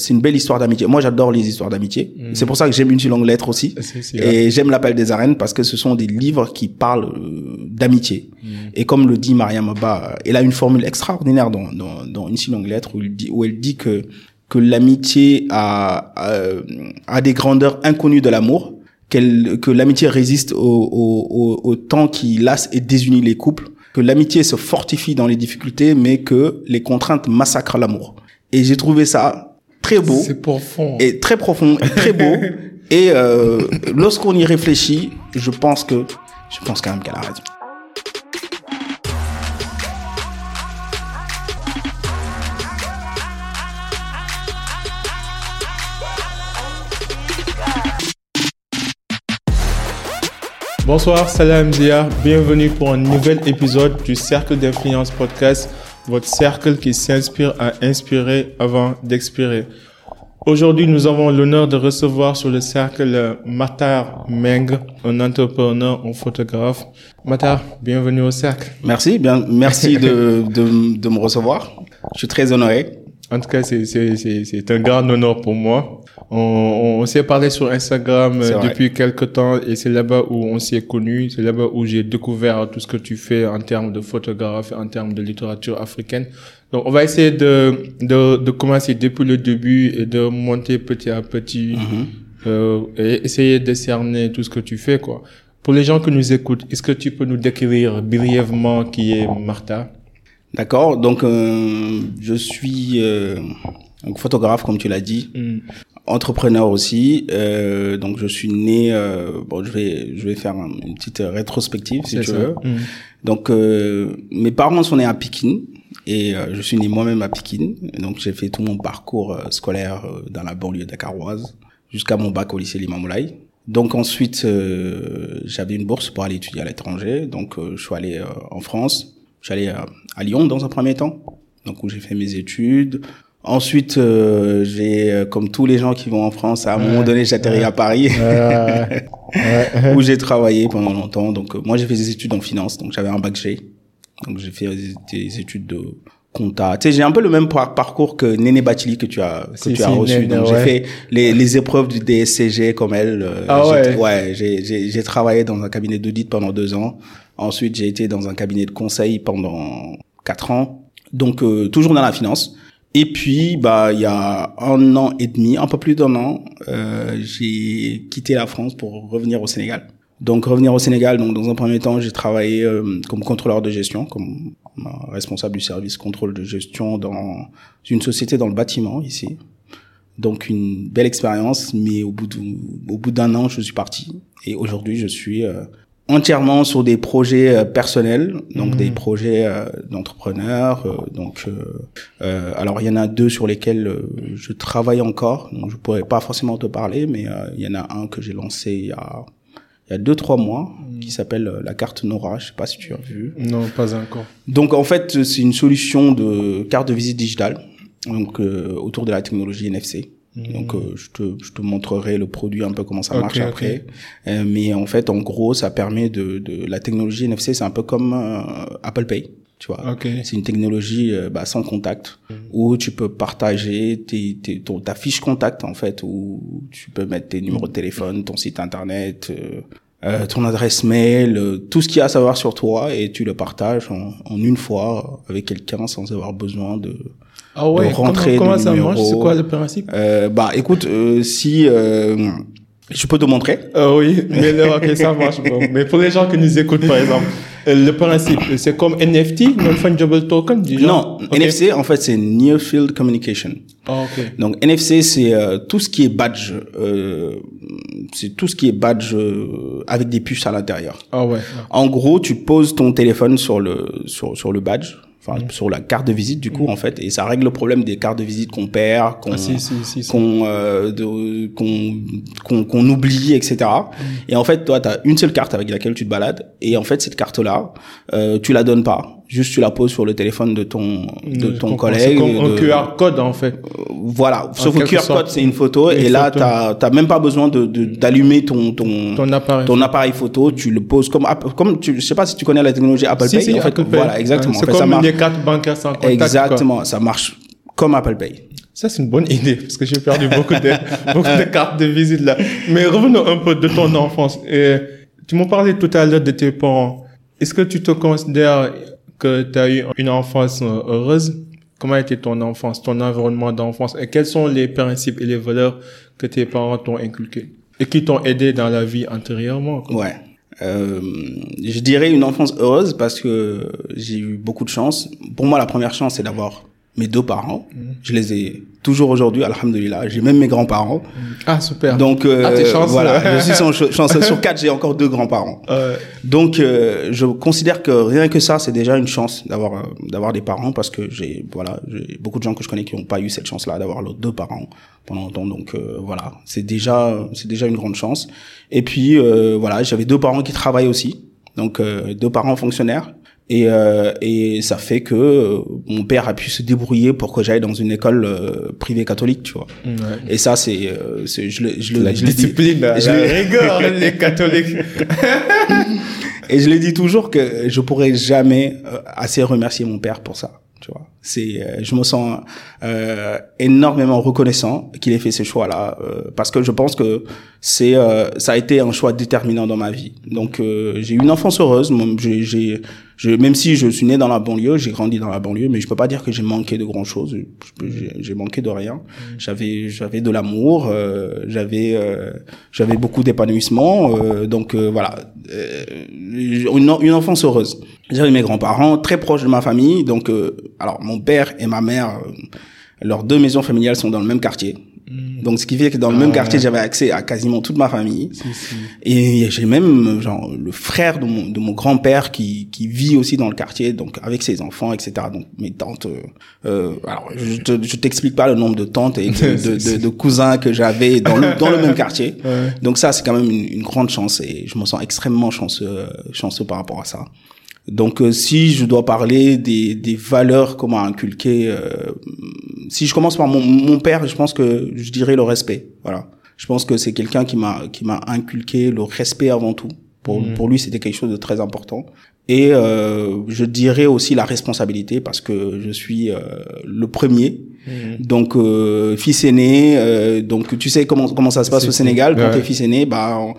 c'est une belle histoire d'amitié. Moi, j'adore les histoires d'amitié. Mhm. C'est pour ça que j'aime une si longue lettre aussi. Et j'aime l'appel des arènes parce que ce sont des livres qui parlent euh, d'amitié. Mhm. Et comme le dit Mariam Abba, elle a une formule extraordinaire dans, dans, dans une si longue lettre où, il dit, où elle dit que, que l'amitié a, a, a des grandeurs inconnues de l'amour, que l'amitié résiste au, au, au, au temps qui lasse et désunit les couples, que l'amitié se fortifie dans les difficultés, mais que les contraintes massacrent l'amour. Et j'ai trouvé ça très beau C'est profond. et très profond, et très beau. et euh, lorsqu'on y réfléchit, je pense que, je pense quand même qu'elle a raison. Bonsoir, Salam Zia. Bienvenue pour un nouvel épisode du Cercle d'Influence Podcast, votre cercle qui s'inspire à inspirer avant d'expirer. Aujourd'hui, nous avons l'honneur de recevoir sur le cercle Matar Meng, un entrepreneur, un photographe. Matar, bienvenue au cercle. Merci, bien, merci de, de, de me recevoir. Je suis très honoré. En tout cas, c'est, c'est, c'est, c'est un grand honneur pour moi. On, on s'est parlé sur Instagram euh, depuis quelques temps et c'est là-bas où on s'est connus. C'est là-bas où j'ai découvert tout ce que tu fais en termes de photographe, en termes de littérature africaine. Donc, on va essayer de, de, de commencer depuis le début et de monter petit à petit Mhm. euh, et essayer de cerner tout ce que tu fais, quoi. Pour les gens qui nous écoutent, est-ce que tu peux nous décrire brièvement qui est Martha? D'accord. Donc, euh, je suis euh, donc photographe, comme tu l'as dit, Mm. entrepreneur aussi. Euh, donc, je suis né. Euh, bon, je vais, je vais faire un- une petite rétrospective, si tu ça. veux. Mm. Donc, euh, mes parents sont nés à Pékin et euh, je suis né moi-même à Pékin. Donc, j'ai fait tout mon parcours euh, scolaire euh, dans la banlieue dakaroise jusqu'à mon bac au lycée Limamoulaye. Donc ensuite, euh, j'avais une bourse pour aller étudier à l'étranger. Donc, euh, je suis allé euh, en France. Allé euh, à Lyon dans un premier temps, donc où j'ai fait mes études. Ensuite, euh, j'ai, euh, comme tous les gens qui vont en France, à un moment donné, j'atterris à Paris Ouais. Où j'ai travaillé pendant longtemps. Donc, euh, moi, j'ai fait des études en finance, donc j'avais un bac G. Donc, j'ai fait des, des études de compta. Tu sais, j'ai un peu le même par- parcours que Néné Batili que tu as, que Si, tu as reçu. Néné, donc, j'ai fait les, les épreuves du DSCG comme elle. Ah ouais. J'ai, j'ai travaillé dans un cabinet d'audit pendant deux ans. Ensuite, j'ai été dans un cabinet de conseil pendant quatre ans. Donc, euh, toujours dans la finance. Et puis, bah, il y a un an et demi, un peu plus d'un an, euh, j'ai quitté la France pour revenir au Sénégal. Donc, revenir au Sénégal, donc dans un premier temps, j'ai travaillé euh, comme contrôleur de gestion, comme responsable du service contrôle de gestion dans une société dans le bâtiment ici. Donc, une belle expérience, mais au bout d'un an, je suis parti. Et aujourd'hui, je suis euh, entièrement sur des projets euh, personnels, donc des projets euh, d'entrepreneurs. euh, donc, euh, euh, alors il y en a deux sur lesquels je travaille encore. Donc, je pourrais pas forcément te parler, mais il y en a un que j'ai lancé il y a il y a deux trois mois, qui s'appelle la carte Nora. Je sais pas si tu as vu. Non, pas encore. Donc en fait, c'est une solution de carte de visite digitale, donc euh, autour de la technologie NFC. Donc euh, je te je te montrerai le produit un peu comment ça marche après. Euh, mais en fait, en gros, ça permet de de la technologie NFC, c'est un peu comme euh, Apple Pay, tu vois. Ok. C'est une technologie euh, bah, sans contact où tu peux partager tes, tes, ton, ta fiche contact en fait où tu peux mettre tes numéros de téléphone, ton site internet, ton adresse mail, euh, tout ce qu'il y a à savoir sur toi et tu le partages en, en une fois avec quelqu'un sans avoir besoin de Ah ouais, de rentrer comment, ça numéro. marche? C'est quoi le principe? Euh, bah écoute euh, si euh, je peux te montrer Ah oui, mais là, ok, ça marche. Bon. Mais pour les gens qui nous écoutent, par exemple, euh, le principe, c'est comme NFT, non-fungible token, du genre? Non. NFC en fait c'est Near Field Communication Ah, ok. Donc NFC, c'est euh, tout ce qui est badge, euh, c'est tout ce qui est badge euh, avec des puces à l'intérieur. Ah ouais. En gros, tu poses ton téléphone sur le sur sur le badge, enfin sur la carte de visite du coup en fait, et ça règle le problème des cartes de visite qu'on perd, qu'on Ah, si, si, si. si. qu'on euh, qu'on qu'on qu'on oublie etc et en fait toi tu as une seule carte avec laquelle tu te balades. Et en fait cette carte là euh, tu la donnes pas juste tu la poses sur le téléphone de ton de ton collègue comme un de- QR code, en fait. voilà sauf que QR code c'est une photo Une et là t'as t'as même pas besoin de de- d'allumer ton ton Ton appareil. ton appareil photo tu le poses comme Apple- comme tu je sais pas si tu connais la technologie Apple Si, Pay si, en fait Apple Pay. voilà exactement C'est En fait, ça comme marche les cartes bancaires sans contact. quoi. exactement ça marche comme Apple Pay Ça, c'est une bonne idée, parce que j'ai perdu beaucoup de, beaucoup de cartes de visite là. Mais revenons un peu de ton enfance. Et tu m'as parlé tout à l'heure de tes parents. Est-ce que tu te considères que tu as eu une enfance euh, heureuse? Comment été ton enfance, ton environnement d'enfance? Et quels sont les principes et les valeurs que tes parents t'ont inculqués? Et qui t'ont aidé dans la vie antérieurement? Quoi? Ouais. Euh, je dirais une enfance heureuse parce que j'ai eu beaucoup de chance. Pour moi, la première chance, c'est d'avoir mes deux parents. Je les ai toujours aujourd'hui, alhamdulillah. J'ai même mes grands-parents. Ah, super. Donc, euh, ah, voilà, je suis chanceux. Sur quatre, j'ai encore deux grands-parents. Donc, euh, je considère que rien que ça, c'est déjà une chance d'avoir euh, d'avoir des parents parce que j'ai voilà, j'ai beaucoup de gens que je connais qui n'ont pas eu cette chance-là d'avoir leurs deux parents pendant longtemps. Donc, euh, voilà, c'est déjà c'est déjà une grande chance. Et puis, voilà, j'avais deux parents qui travaillent aussi. Donc, deux parents fonctionnaires et, euh, et ça fait que euh, mon père a pu se débrouiller pour que j'aille dans une école euh, privée catholique, tu vois. Ouais. Et ça, c'est, euh, je, je, je, la je discipline, dis, la, je la rigueur, les catholiques. et je le dis toujours que je pourrais jamais assez remercier mon père pour ça, tu vois. C'est, je me sens euh, énormément reconnaissant qu'il ait fait ce choix-là euh, parce que je pense que c'est, euh, ça a été un choix déterminant dans ma vie. Donc j'ai eu une enfance heureuse. J'ai, j'ai je, même si je suis né dans la banlieue, j'ai grandi dans la banlieue, mais je peux pas dire que j'ai manqué de grand chose. J'ai manqué de rien. J'avais, j'avais de l'amour, euh, j'avais, euh, j'avais beaucoup d'épanouissement. Euh, donc voilà, une, une, enfance heureuse. J'avais mes grands-parents très proches de ma famille. Donc alors mon père et ma mère, leurs deux maisons familiales sont dans le même quartier. Mm. Donc, ce qui fait que dans le même ah, quartier, j'avais accès à quasiment toute ma famille. Si, si. Et j'ai même, genre, le frère de mon, de mon grand-père qui, qui vit aussi dans le quartier, donc avec ses enfants, etc. Donc, mes tantes, euh, euh alors, je, je t'explique pas le nombre de tantes et de, de, de, cousins que j'avais dans le, dans le même quartier. Ouais. Donc ça, c'est quand même une, une, grande chance et je me sens extrêmement chanceux, chanceux par rapport à ça. Donc, euh, si je dois parler des, des valeurs qu'on m'a inculquées, euh, si je commence par mon, mon, père, je pense que je dirais le respect. Voilà. Je pense que c'est quelqu'un qui m'a qui m'a inculqué le respect avant tout. Pour, mmh. pour lui, c'était quelque chose de très important. Et euh, je dirais aussi la responsabilité parce que je suis euh, le premier. Mmh. Donc euh, fils aîné, euh, donc tu sais comment comment ça se passe au Sénégal quand ouais. t'es fils aîné, bah on,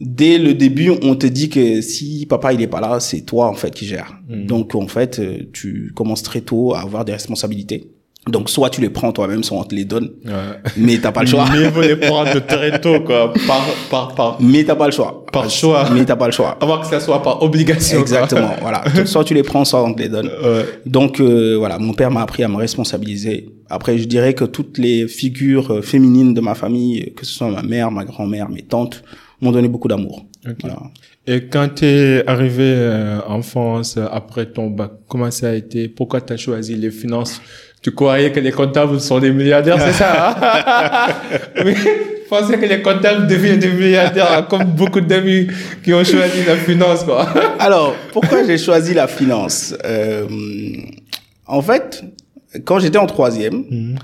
dès le début, on te dit que si papa il est pas là, c'est toi en fait qui gère. Mmh. Donc en fait, tu commences très tôt à avoir des responsabilités. Donc soit tu les prends toi-même, soit on te les donne, ouais. mais t'as pas le choix. Mais faut les prendre très tôt, quoi, par par par. Mais t'as pas le choix. Par choix. Mais t'as pas le choix. Avant que ça soit par obligation. Exactement, voilà. soit tu les prends, soit on te les donne. Ouais. Donc euh, voilà, mon père m'a appris à me responsabiliser. Après, je dirais que toutes les figures euh, féminines de ma famille, que ce soit ma mère, ma grand-mère, mes tantes, m'ont donné beaucoup d'amour. Okay. Voilà. Et quand tu es arrivé euh, en France après ton bac, comment ça a été? Pourquoi tu as choisi les finances? Tu croyais que les comptables sont des milliardaires, c'est ça hein? Pensais que les comptables deviennent des milliardaires, hein, comme beaucoup d'amis qui ont choisi la finance. Quoi. Alors, pourquoi j'ai choisi la finance? Euh, En fait, quand j'étais en troisième, mm.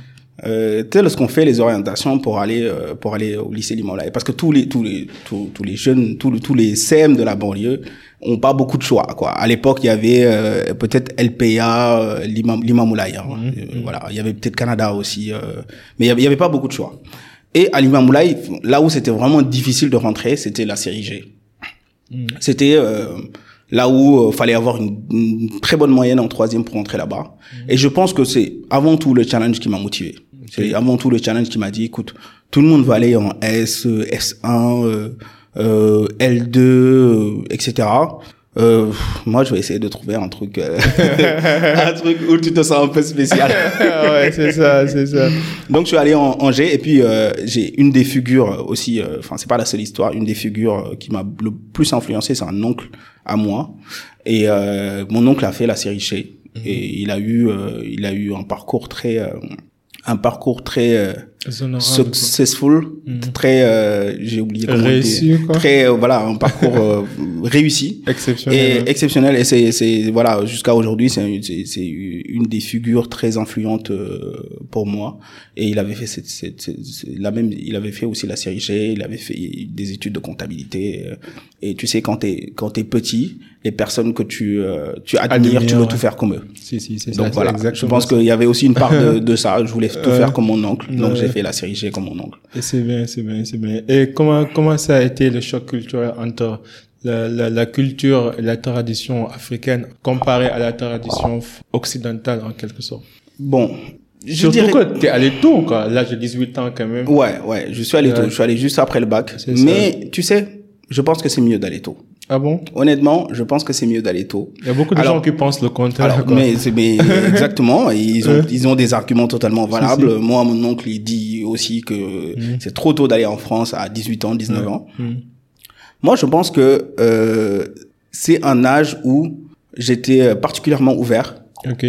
Euh, tu sais, lorsqu'on fait les orientations pour aller euh, pour aller au lycée Limonlaye, parce que tous les tous les tous, tous les jeunes, tous, tous les CM de la banlieue ont pas beaucoup de choix quoi. À l'époque, il y avait euh, peut-être LPA, euh, Limamoulaye, hein. mmh, mmh. voilà, il y avait peut-être Canada aussi euh, mais il y, avait, pas beaucoup de choix. Et à Limamoulaye, là où c'était vraiment difficile de rentrer, c'était la série G. Mmh. C'était euh, là où fallait avoir une, une, très bonne moyenne en troisième pour rentrer là-bas. Et je pense que c'est avant tout le challenge qui m'a motivé. C'est avant tout le challenge qui m'a dit, écoute, tout le monde va aller en S, S1, euh, L2, euh, etc. Euh, moi, je vais essayer de trouver un truc, euh, un truc où tu te sens un peu spécial. ouais, c'est ça, c'est ça. Donc, je suis allé en, en G et puis euh, j'ai une des figures aussi. Euh, enfin, c'est pas la seule histoire. Une des figures qui m'a le plus influencé, c'est un oncle à moi. Et mon oncle a fait la série chez. Mm -hmm. Et il a eu, il a eu un parcours très, un parcours très successful, Mhm. très, euh, j'ai oublié comment Réussi, quoi? très, euh, voilà, un parcours euh, réussi Exceptionnel. et exceptionnel. Et c'est, c'est, voilà, jusqu'à aujourd'hui, c'est, c'est, c'est une des figures très influentes euh, pour moi. Et il avait fait cette, cette, la même, il avait fait aussi la série G, il avait fait des études de comptabilité. Et tu sais, quand t'es, quand t'es petit, les personnes que tu, euh, tu admires, Admire, tu veux ouais. tout faire comme eux. Si, si, c'est ça. Donc c'est voilà, je pense ça. qu'il y avait aussi une part de, de ça. Je voulais tout faire comme mon oncle, donc j'ai fait la série G comme mon oncle. Et c'est bien, c'est bien, c'est bien. Et comment, comment ça a été le choc culturel entre la, la, la culture et la tradition africaine comparée à la tradition occidentale en quelque sorte? Bon, je Surtout dirais... que t'es allé tôt, quoi. à L'âge de 18 ans, quand même. Ouais, ouais, je suis allé Ouais. tôt. Je suis allé juste après le bac. Ça. Mais tu sais, je pense que c'est mieux d'aller tôt. Ah bon? Honnêtement, je pense que c'est mieux d'aller tôt. Il y a beaucoup de Alors- gens qui pensent le contraire, Alors, mais, mais exactement, ils ont, ils ont des arguments totalement valables. si. Moi, mon oncle, il dit aussi que Mhm. c'est trop tôt d'aller en France à 18 ans, 19 Ouais. ans. Hmm. Moi, je pense que euh, c'est un âge où j'étais euh, particulièrement ouvert. Ok.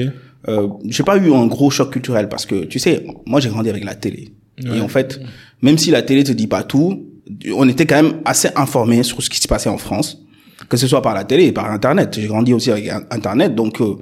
Euh, j'ai pas eu un gros choc culturel parce que, tu sais, moi, j'ai grandi avec la télé. Ouais. Et en fait, même si la télé te dit pas tout, on était quand même assez informé sur ce qui se passait en France, que ce soit par la télé et par Internet. J'ai grandi aussi avec Internet, donc euh,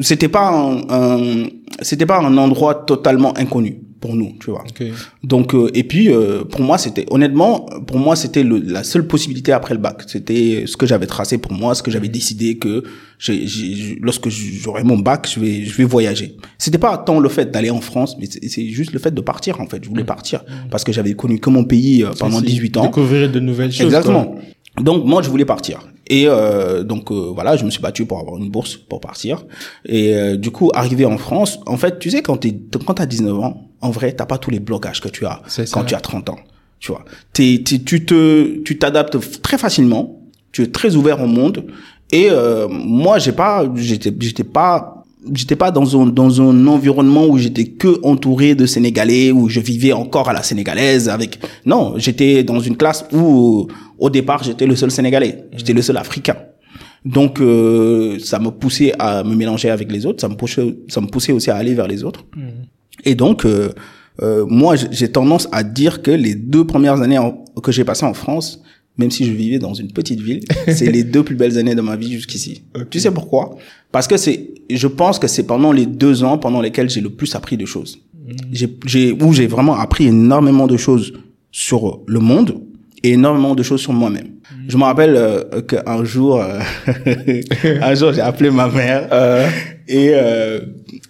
c'était pas un, un- c'était pas un endroit totalement inconnu pour nous, tu vois. Ok. Donc euh, et puis euh, pour moi c'était honnêtement pour moi c'était la seule possibilité après le bac. C'était ce que j'avais tracé pour moi, ce que j'avais décidé que j'ai, j'ai- lorsque j'aurai mon bac, je vais je vais voyager. C'était pas tant le fait d'aller en France, mais c'est juste le fait de partir en fait. Je voulais partir parce que j'avais connu que mon pays euh, pendant Si, si. 18 ans. Découvrir de nouvelles choses. Exactement. Donc moi je voulais partir. Et euh, donc euh, voilà je me suis battu pour avoir une bourse pour partir. Et euh, du coup arrivé en France en fait tu sais quand t'es quand t'as 19 ans en vrai t'as pas tous les blocages que tu as quand ça. tu as 30 ans. Tu vois. T'es, t'es- tu te tu t'adaptes très facilement. Tu es très ouvert au monde. Et euh, moi j'ai pas j'étais j'étais pas j'étais pas dans un dans un environnement où j'étais que entouré de sénégalais où je vivais encore à la sénégalaise avec non j'étais dans une classe où au départ j'étais le seul sénégalais. J'étais le seul africain. Donc euh, ça me poussait à me mélanger avec les autres ça me poussait ça me poussait aussi à aller vers les autres. Et donc euh, euh, moi j'ai- tendance à dire que les deux premières années en- que j'ai passées en France même si je vivais dans une petite ville, c'est les deux plus belles années de ma vie jusqu'ici. Tu sais pourquoi? Parce que c'est, je pense que c'est pendant les deux ans pendant lesquels j'ai le plus appris de choses. J'ai, j'ai, où j'ai vraiment appris énormément de choses sur le monde et énormément de choses sur moi-même. Je me rappelle euh, qu'un jour, euh, un jour, j'ai appelé ma mère euh, et euh,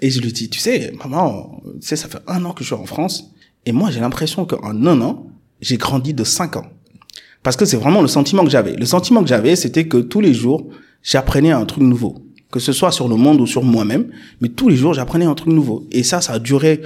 et je lui dis, tu sais, maman, tu sais, ça fait un an que je suis en France et moi j'ai l'impression qu'en un an, j'ai grandi de cinq ans. Parce que c'est vraiment le sentiment que j'avais. Le sentiment que j'avais, c'était que tous les jours, j'apprenais un truc nouveau. Que ce soit sur le monde ou sur moi-même, mais tous les jours, j'apprenais un truc nouveau. Et ça, ça a duré,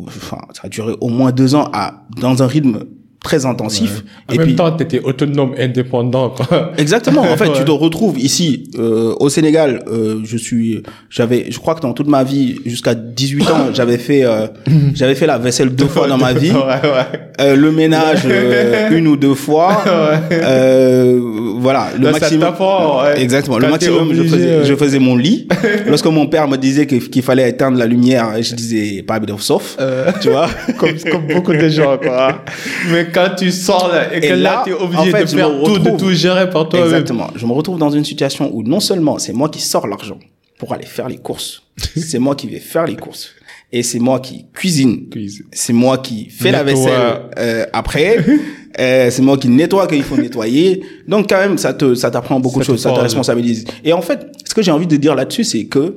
enfin, ça a duré au moins deux ans à, dans un rythme très intensif. En Et même puis, temps, t'étais autonome, indépendant, quoi. Exactement. En fait, Ouais. tu te retrouves ici euh, au Sénégal. Euh, je suis, j'avais, je crois que dans toute ma vie, jusqu'à 18 ans, j'avais fait, euh, j'avais fait la vaisselle deux fois dans ma vie. ouais, ouais. Euh, le ménage euh, une ou deux fois. Euh, voilà, le Là, maximum. ouais. Exactement. Le Quand maximum, je faisais, ouais. je faisais mon lit. Lorsque mon père me disait qu'il fallait éteindre la lumière, je disais pas de sauf. Euh. Tu vois. comme, comme beaucoup de gens, quoi. Mais quand tu sors là, et que Et là, là, t'es en obligé fait, de faire tout, de tout gérer par toi Exactement. Je me retrouve dans une situation où non seulement c'est moi qui sors l'argent pour aller faire les courses, c'est moi qui vais faire les courses et c'est moi qui cuisine. Cuisine. C'est moi qui fais la vaisselle euh, après. Euh, c'est moi qui nettoie qu'il faut nettoyer. Donc quand même, ça te ça t'apprend beaucoup Ça de choses, ça te responsabilise. Et en fait, ce que j'ai envie de dire là-dessus, c'est que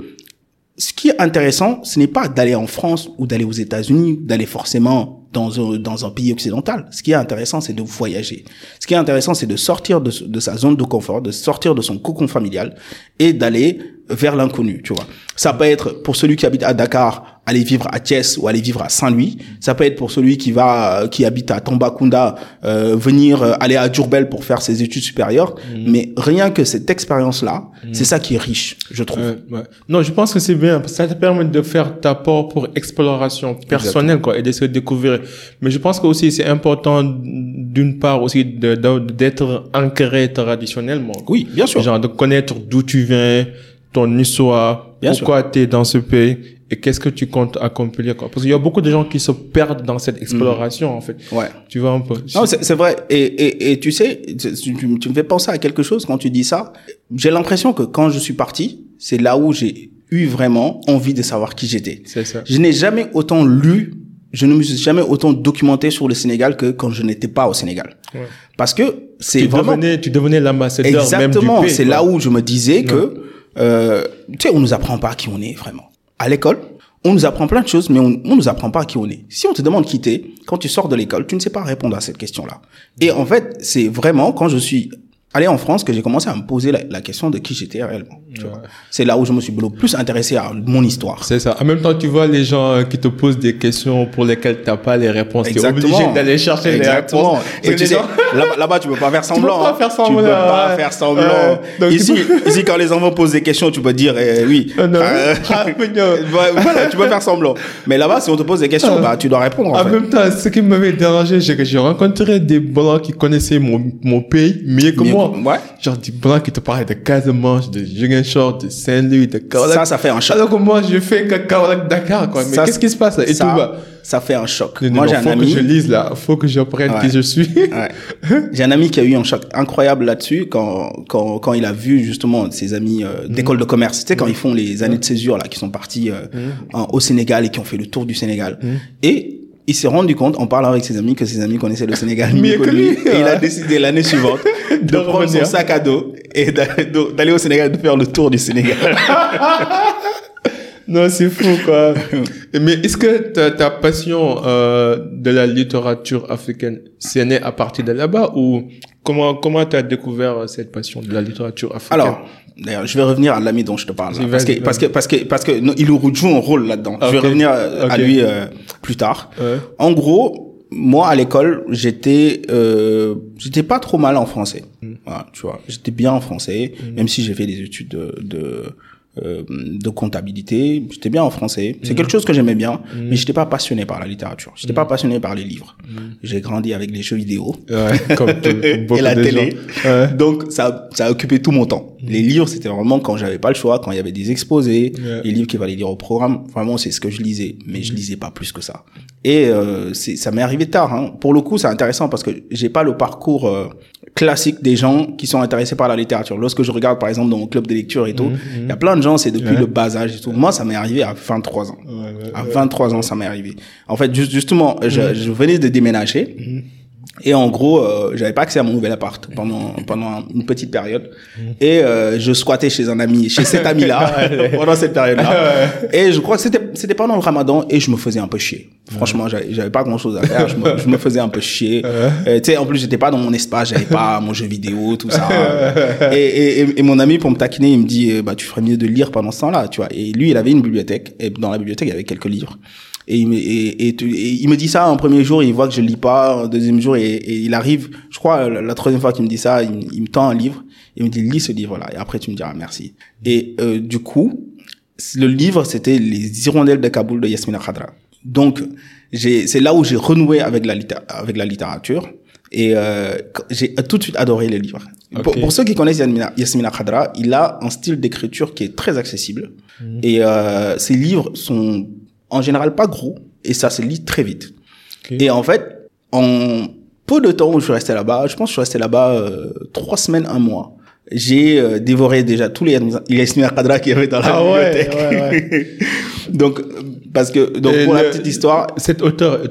ce qui est intéressant, ce n'est pas d'aller en France ou d'aller aux États-Unis, d'aller forcément dans un, pays occidental. Ce qui est intéressant, c'est de voyager. Ce qui est intéressant, c'est de sortir de, de sa zone de confort, de sortir de son cocon familial et d'aller vers l'inconnu, tu vois. Ça peut être pour celui qui habite à Dakar, aller vivre à Thiès ou aller vivre à Saint-Louis. Ça peut être pour celui qui va, euh, qui habite à Tambacounda, euh, venir euh, aller à Djurbel pour faire ses études supérieures. Mais rien que cette expérience-là, c'est ça qui est riche, je trouve. Ouais, ouais. Non, je pense que c'est bien parce que ça te permet de faire ta part pour exploration personnelle quoi et de se découvrir. Mais je pense que aussi c'est important d'une part aussi de- de- d'être ancré traditionnellement. Oui, bien sûr. Genre de connaître d'où tu viens, ton histoire, Bien pourquoi tu es dans ce pays et qu'est-ce que tu comptes accomplir quoi Parce qu'il y a beaucoup de gens qui se perdent dans cette exploration en fait. Ouais. Tu vois un peu? Non, c'est vrai. Et, et, et tu sais, tu, me fais penser à quelque chose quand tu dis ça. J'ai l'impression que quand je suis parti, c'est là où j'ai eu vraiment envie de savoir qui j'étais. C'est ça. Je n'ai jamais autant lu, je ne me suis jamais autant documenté sur le Sénégal que quand je n'étais pas au Sénégal. Ouais. Parce que c'est Tu vraiment devenais, tu devenais l'ambassadeur même du exactement. C'est là où je me disais que, euh, tu sais, on nous apprend pas qui on est vraiment. À l'école, on nous apprend plein de choses, mais on, on nous apprend pas qui on est. Si on te demande qui t'es, quand tu sors de l'école, tu ne sais pas répondre à cette question-là. Et en fait, c'est vraiment quand je suis allé en France que j'ai commencé à me poser la, la question de qui j'étais réellement. tu vois. C'est là où je me suis le plus intéressé à mon histoire. C'est ça. En même temps, tu vois les gens euh, qui te posent des questions pour lesquelles tu n'as pas les réponses. Tu es obligé d'aller chercher Exactement. les réponses. Et tu les sais, gens- là-bas, tu peux pas faire semblant. pas hein. faire semblant, Tu peux pas ouais. faire semblant. Ouais. Donc, tu ici, peux- ici, quand les enfants posent des questions, tu peux dire eh, oui. Non. Euh, Ah, non. ouais, voilà, tu peux faire semblant. Mais là-bas, si on te pose des questions, bah, tu dois répondre, en En fait. même temps, ce qui m'avait dérangé, c'est que j'ai rencontré des blancs qui connaissaient mon, mon pays mieux que moi. Ouais. Genre des blancs qui te parlaient de Casamance, de Ziguinchor, de Saint-Louis, de Kaolack. Ça, ça fait un choc. Alors que moi, je fais que Kaolack Dakar, quoi. Mais qu'est-ce qui se passe là? Et ça, tout va. ça fait un choc. Non, Moi, j'ai un faut ami. que je lise là. Faut que j'apprenne Ouais. qui je suis. Ouais. J'ai un ami qui a eu un choc incroyable là-dessus quand, quand, quand il a vu justement ses amis euh, d'école de commerce. Tu sais, quand ils font les années de césure, là, qui sont partis euh, en- au Sénégal et qui ont fait le tour du Sénégal. Et il s'est rendu compte, en parlant avec ses amis, que ses amis connaissaient le Sénégal mieux que lui. Et il a décidé l'année suivante de, De prendre son sac à dos et d'a- d'aller au Sénégal, de faire le tour du Sénégal. Non, c'est fou, quoi. Mais est-ce que ta, ta passion euh, de la littérature africaine, c'est né à partir de là-bas ou comment comment tu as découvert euh, cette passion de la littérature africaine? Alors, d'ailleurs, je vais revenir à l'ami dont je te parle. là, parce, que, parce que parce que parce que non, il joue un rôle là-dedans. Je vais revenir euh, à lui euh, plus tard. Ouais. En gros, moi à l'école, j'étais euh, j'étais pas trop mal en français. Mm. Voilà, tu vois, j'étais bien en français, même si j'ai fait des études de, de euh, de comptabilité, j'étais bien en français. C'est Mm. quelque chose que j'aimais bien, mais j'étais pas passionné par la littérature. J'étais pas passionné par les livres. Mm. J'ai grandi avec les jeux vidéo Ouais, comme, tout- et la télé. Ouais. Donc ça, ça a occupé tout mon temps. Les livres, c'était vraiment quand j'avais pas le choix, quand il y avait des exposés, les livres qu'il fallait lire au programme. Vraiment, c'est ce que je lisais, mais je lisais pas plus que ça. Et euh, ça m'est arrivé tard. Hein. Pour le coup, c'est intéressant parce que j'ai pas le parcours euh, classique des gens qui sont intéressés par la littérature. Lorsque je regarde, par exemple, dans mon club de lecture et tout, il y a plein de gens, c'est depuis Ouais. le bas âge et tout. Moi, ça m'est arrivé à 23 ans. Ouais, ouais, À 23 ans, ça m'est arrivé. En fait, juste, justement, je, je venais de déménager. Et en gros, euh, j'avais pas accès à mon nouvel appart pendant pendant une petite période. Et euh, je squattais chez un ami, chez cet ami-là pendant cette période-là. Et je crois que c'était c'était pendant le Ramadan et je me faisais un peu chier. Franchement, j'avais pas grand-chose à faire. Je me, je me faisais un peu chier. Euh, tu sais, en plus, j'étais pas dans mon espace, j'avais pas mon jeu vidéo, tout ça. Et, et, et, et mon ami, pour me taquiner, il me dit, euh, bah, tu ferais mieux de lire pendant ce temps-là, tu vois. Et lui, il avait une bibliothèque. Et dans la bibliothèque, il y avait quelques livres. Et il, me, et, et, et il me dit ça un premier jour, il voit que je lis pas, un deuxième jour, et, il arrive, je crois, la, la troisième fois qu'il me dit ça, il, me- il me tend un livre, et il me dit, lis ce livre-là, et après tu me diras merci. Et euh, du coup, le livre, c'était Les Hirondelles de Kaboul de Yasmina Khadra. Donc, c'est là où j'ai renoué avec la, litté- avec la littérature, et euh, j'ai tout de suite adoré les livres. Pour, ceux qui connaissent Yasmina, Khadra, il a un style d'écriture qui est très accessible, et euh, ses livres sont en général pas gros et ça se lit très vite. Et en fait, en peu de temps où je suis resté là-bas, je pense que je suis resté là-bas euh, trois semaines, un mois. J'ai euh, dévoré déjà tous les Yasmina Khadra qu'il y avait dans la Ah ouais, bibliothèque. donc, euh, parce que, donc Et pour la petite histoire, Cet auteur, euh,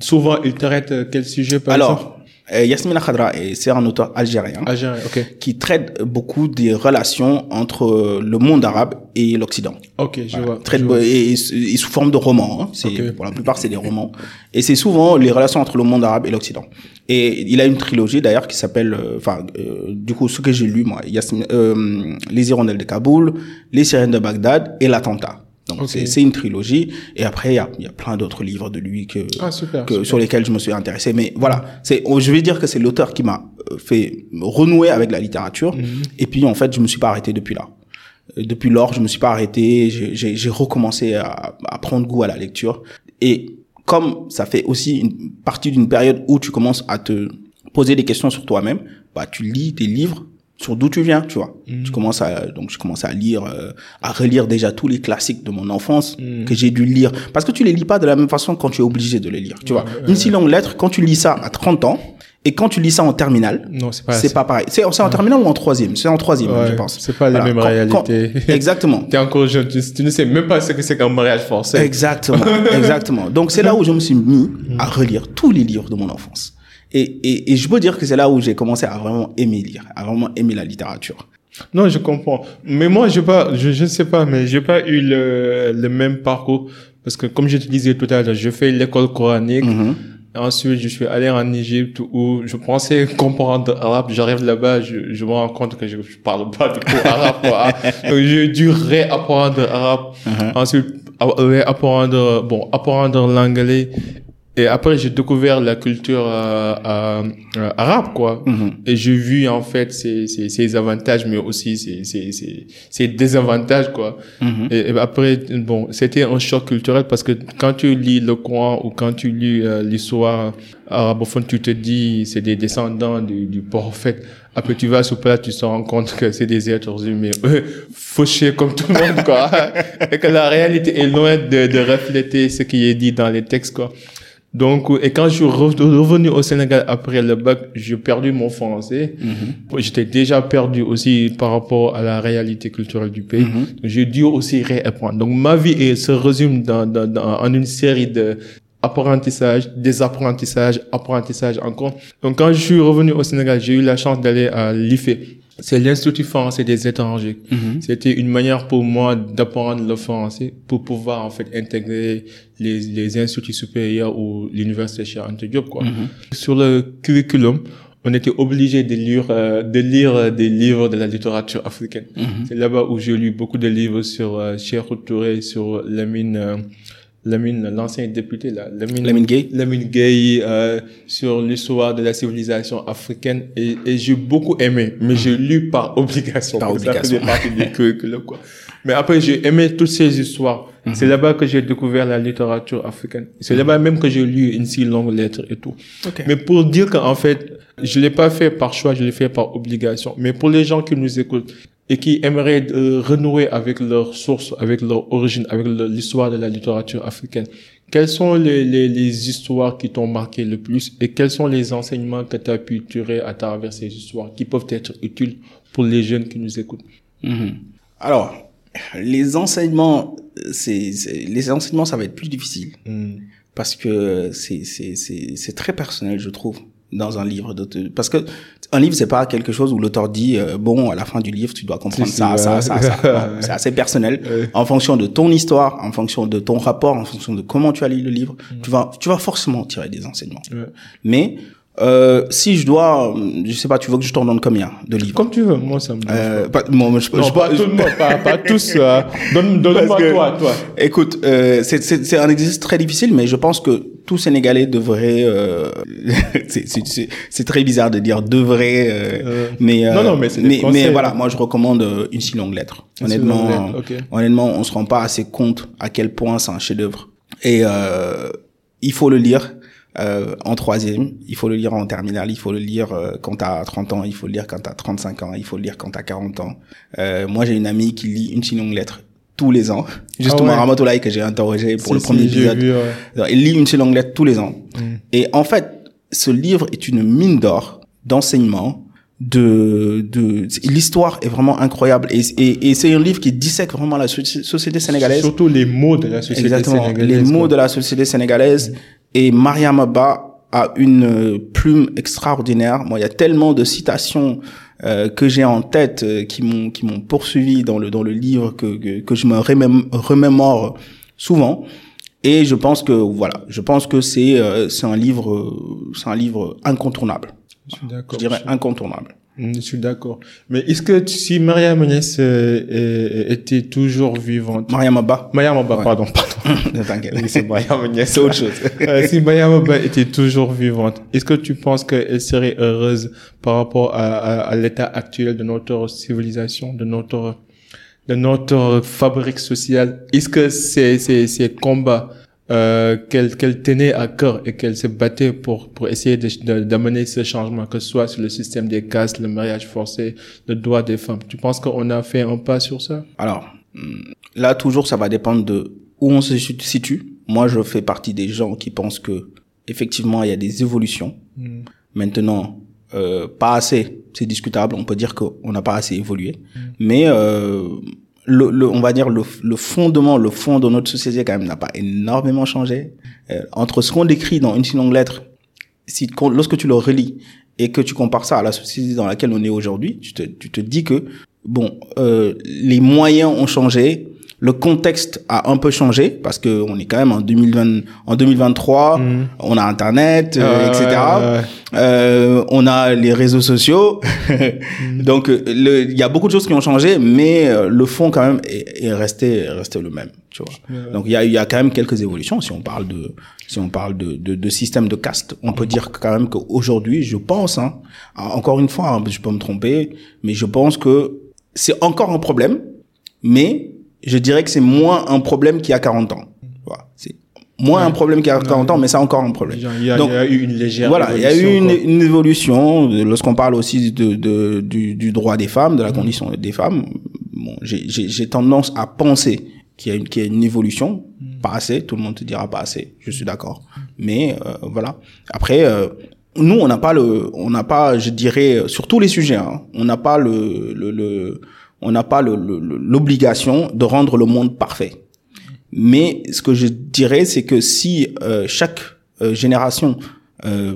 souvent, il traite euh, quel sujet par exemple alors, euh, Yasmina Khadra, c'est un auteur algérien. Algérien, ok. qui traite beaucoup des relations entre euh, le monde arabe et l'Occident. Ok, je vois. Traite je vois. et, sous forme de romans. Hein. C'est pour la plupart c'est des romans. Et c'est souvent les relations entre le monde arabe et l'Occident. Et il a une trilogie d'ailleurs qui s'appelle, euh, enfin, euh, du coup ce que j'ai lu moi, Yasmin- euh, les hirondelles de Kaboul, les sirènes de Bagdad et l'attentat. Donc Ok. c'est c'est une trilogie. Et après il y a, y a plein d'autres livres de lui que Ah, super, que super. sur lesquels je me suis intéressé. Mais voilà, c'est, oh, je vais dire que c'est l'auteur qui m'a euh, fait renouer avec la littérature. Mhm. Et puis en fait, je me suis pas arrêté depuis là. Euh, Depuis lors, je me suis pas arrêté. J'ai, j'ai, j'ai recommencé à, à prendre goût à la lecture. Et comme ça fait aussi une partie d'une période où tu commences à te poser des questions sur toi-même, bah tu lis des livres sur d'où tu viens, tu vois. Tu commences à donc je commence à lire, euh, à relire déjà tous les classiques de mon enfance que j'ai dû lire, parce que tu les lis pas de la même façon quand tu es obligé de les lire, tu vois. Une si longue lettre, quand tu lis ça à 30 ans et quand tu lis ça en terminale, Non, c'est pas. c'est pas pareil. C'est en terminale ou en troisième? C'est en troisième, je pense. c'est pas les mêmes réalités. exactement. T'es encore jeune, tu, tu ne sais même pas ce que c'est qu'un mariage forcé. Exactement, exactement. Donc c'est là où je me suis mis à relire tous les livres de mon enfance. Et, et, et je peux dire que c'est là où j'ai commencé à vraiment aimer lire, à vraiment aimer la littérature. Non, je comprends. Mais moi, j'ai pas, je, je sais pas, mais j'ai pas eu le, le même parcours. Parce que, comme je te disais tout à l'heure, je fais l'école coranique. Mhm. Ensuite, je suis allé en Égypte où je pensais comprendre l'arabe. J'arrive là-bas, je, je me rends compte que je, je parle pas du tout arabe, quoi. Donc, j'ai dû réapprendre l'arabe. Mhm. Ensuite, réapprendre, bon, apprendre l'anglais. Et après, j'ai découvert la culture euh, euh, euh, arabe, quoi. Mhm. Et j'ai vu, en fait, ses, ses, ses avantages, mais aussi ses, ses, ses, ses désavantages, quoi. Mhm. Et, et après, bon, c'était un choc culturel parce que quand tu lis le Coran ou quand tu lis euh, l'histoire arabophone, tu te dis c'est des descendants du, du prophète. Après, tu vas sur place, tu te rends compte que c'est des êtres humains euh, fauchés comme tout le monde, quoi. et que la réalité est loin de, de refléter ce qui est dit dans les textes, quoi. Donc, et quand je suis re- revenu au Sénégal après le bac, j'ai perdu mon français. Mhm. J'étais déjà perdu aussi par rapport à la réalité culturelle du pays. Mhm. J'ai dû aussi réapprendre. Donc ma vie se résume dans, dans, dans- en une série de apprentissage, désapprentissages, apprentissage encore. Donc quand je suis revenu au Sénégal, j'ai eu la chance d'aller à l'IFE. C'est l'Institut français des étrangers. Mhm. C'était une manière pour moi d'apprendre le français pour pouvoir en fait intégrer les, les instituts supérieurs ou l'université Cheikh Anta Diop quoi. Mhm. Sur le curriculum, on était obligé de lire euh, de lire des livres de la littérature africaine. Mhm. C'est là-bas où j'ai lu beaucoup de livres sur euh, Sékou Touré, sur Lamine euh, Lamine l'ancien député là, Lamine Lamine Gay Lamine Gueye euh, sur l'histoire de la civilisation africaine et, et j'ai beaucoup aimé, mais j'ai lu par obligation. Par ça obligation. faisait partie du curriculum, quoi. Mais après, j'ai aimé toutes ces histoires. Mhm. C'est là-bas que j'ai découvert la littérature africaine. C'est là-bas même que j'ai lu une si longue lettre et tout. Ok. Mais pour dire qu'en fait, je l'ai pas fait par choix, je l'ai fait par obligation. Mais pour les gens qui nous écoutent et qui aimeraient euh, renouer avec leurs sources, avec leur origine, avec l'histoire de la littérature africaine, quelles sont les, les, les histoires qui t'ont marqué le plus et quels sont les enseignements que tu as pu tirer à travers ces histoires qui peuvent être utiles pour les jeunes qui nous écoutent? Mhm. Alors, les enseignements, c'est, c'est- les enseignements, ça va être plus difficile. Parce que c'est, c'est, c'est, c'est très personnel, je trouve, dans un livre. de- parce que un livre, c'est pas quelque chose où l'auteur dit euh, bon, à la fin du livre, tu dois comprendre Si, si, ça, ouais. ça, ça, ça. C'est assez personnel. Ouais. En fonction de ton histoire, en fonction de ton rapport, en fonction de comment tu as lu le livre, tu vas, tu vas forcément tirer des enseignements. Ouais. Mais euh, si je dois, euh, je sais pas, tu veux que je t'en donne combien de livres? Comme tu veux, moi ça me dérange euh, pas, bon, je. Non, je- pas je- tout le monde, pas, pas tous. euh, donne, donne-moi toi, toi. Écoute, euh, c'est- un exercice très difficile, mais je pense que tout Sénégalais devrait. Euh, c'est- très bizarre de dire devrait, euh, Euh, mais, euh, non, non, mais mais, mais voilà, hein. moi je recommande euh, une si longue lettre. Une honnêtement, longue lettre, ok. honnêtement, on se rend pas assez compte à quel point c'est un chef-d'œuvre. Et euh, il faut le lire. Euh, en troisième, il faut le lire en terminale, il faut le lire euh, quand t'as 30 ans, il faut le lire quand t'as 35 ans, il faut le lire quand t'as 40 ans. Euh, moi, j'ai une amie qui lit une si longue lettre tous les ans. Justement, ouais. Ramatoulaye que j'ai interrogé pour Si, le si, premier j'ai épisode. vu, ouais. Alors, Il lit une si longue lettre tous les ans. Mm. Et en fait, ce livre est une mine d'or d'enseignement. De, de l'histoire est vraiment incroyable et, et, et c'est un livre qui dissèque vraiment la soci- société sénégalaise Surtout les mots de la société Exactement. sénégalaise. Les mots quoi. de la société sénégalaise. Et Mariam Abba a une euh, plume extraordinaire. Moi, il y a tellement de citations euh, que j'ai en tête euh, qui m'ont qui m'ont poursuivi dans le dans le livre que que, que je me remém- remémore souvent. Et je pense que voilà, je pense que c'est euh, c'est un livre euh, c'est un livre incontournable. Je suis Je d'accord. dirais incontournable. Mm, Je suis d'accord. Mais est-ce que si Maria Agnès euh, était toujours vivante, Mariam Abba, Mariam Abba, pardon, pardon. T'inquiète. Oui, c'est autre chose. Euh, si Mariam Abba était toujours vivante, est-ce que tu penses qu'elle serait heureuse par rapport à, à, à l'état actuel de notre civilisation, de notre de notre fabrique sociale? Est-ce que ces ces ces combats euh, qu'elle qu'elle tenait à cœur et qu'elle se battait pour pour essayer d'amener ce changement, que ce soit sur le système des castes, le mariage forcé, le droit des femmes? Tu penses qu'on a fait un pas sur ça? Alors là, toujours, ça va dépendre de où on se situe. Moi, je fais partie des gens qui pensent que effectivement, il y a des évolutions. Hmm. Maintenant, euh, pas assez, c'est discutable. On peut dire qu'on n'a pas assez évolué, hmm. mais euh, le, le, on va dire le, le, fondement, le fond de notre société quand même n'a pas énormément changé. Euh, entre ce qu'on décrit dans une si longue lettre, si lorsque tu le relis et que tu compares ça à la société dans laquelle on est aujourd'hui, tu te, tu te dis que bon, euh, les moyens ont changé, le contexte a un peu changé parce que on est quand même en 2020, en 2023, mm. on a Internet, euh, etc. Euh, on a les réseaux sociaux, mm. donc il y a beaucoup de choses qui ont changé, mais euh, le fond quand même est, est resté, resté le même, tu vois. Donc il y a, y a quand même quelques évolutions si on parle de, si on parle de, de, de système de caste. On peut dire quand même qu'aujourd'hui, je pense, hein, encore une fois, hein, je peux me tromper, mais je pense que c'est encore un problème, mais je dirais que c'est moins un problème qu'il y a 40 ans. Voilà. C'est moins un problème qu'il y a 40 ans, mais c'est encore un problème. Il y a, Donc, il y a eu une légère Voilà, il y a eu une, une évolution. Lorsqu'on parle aussi de, de, du, du, droit des femmes, de la mm. condition des femmes, bon, j'ai tendance à penser qu'il y a une, qu'il y a une évolution. Mm. Pas assez, tout le monde te dira pas assez. Je suis d'accord. Mais euh, voilà. Après, euh, nous, on n'a pas le, on n'a pas, je dirais, sur tous les sujets, hein, on n'a pas le, le, le on n'a pas l'obligation de rendre le monde parfait. Mais ce que je dirais, c'est que si euh, chaque euh, génération euh,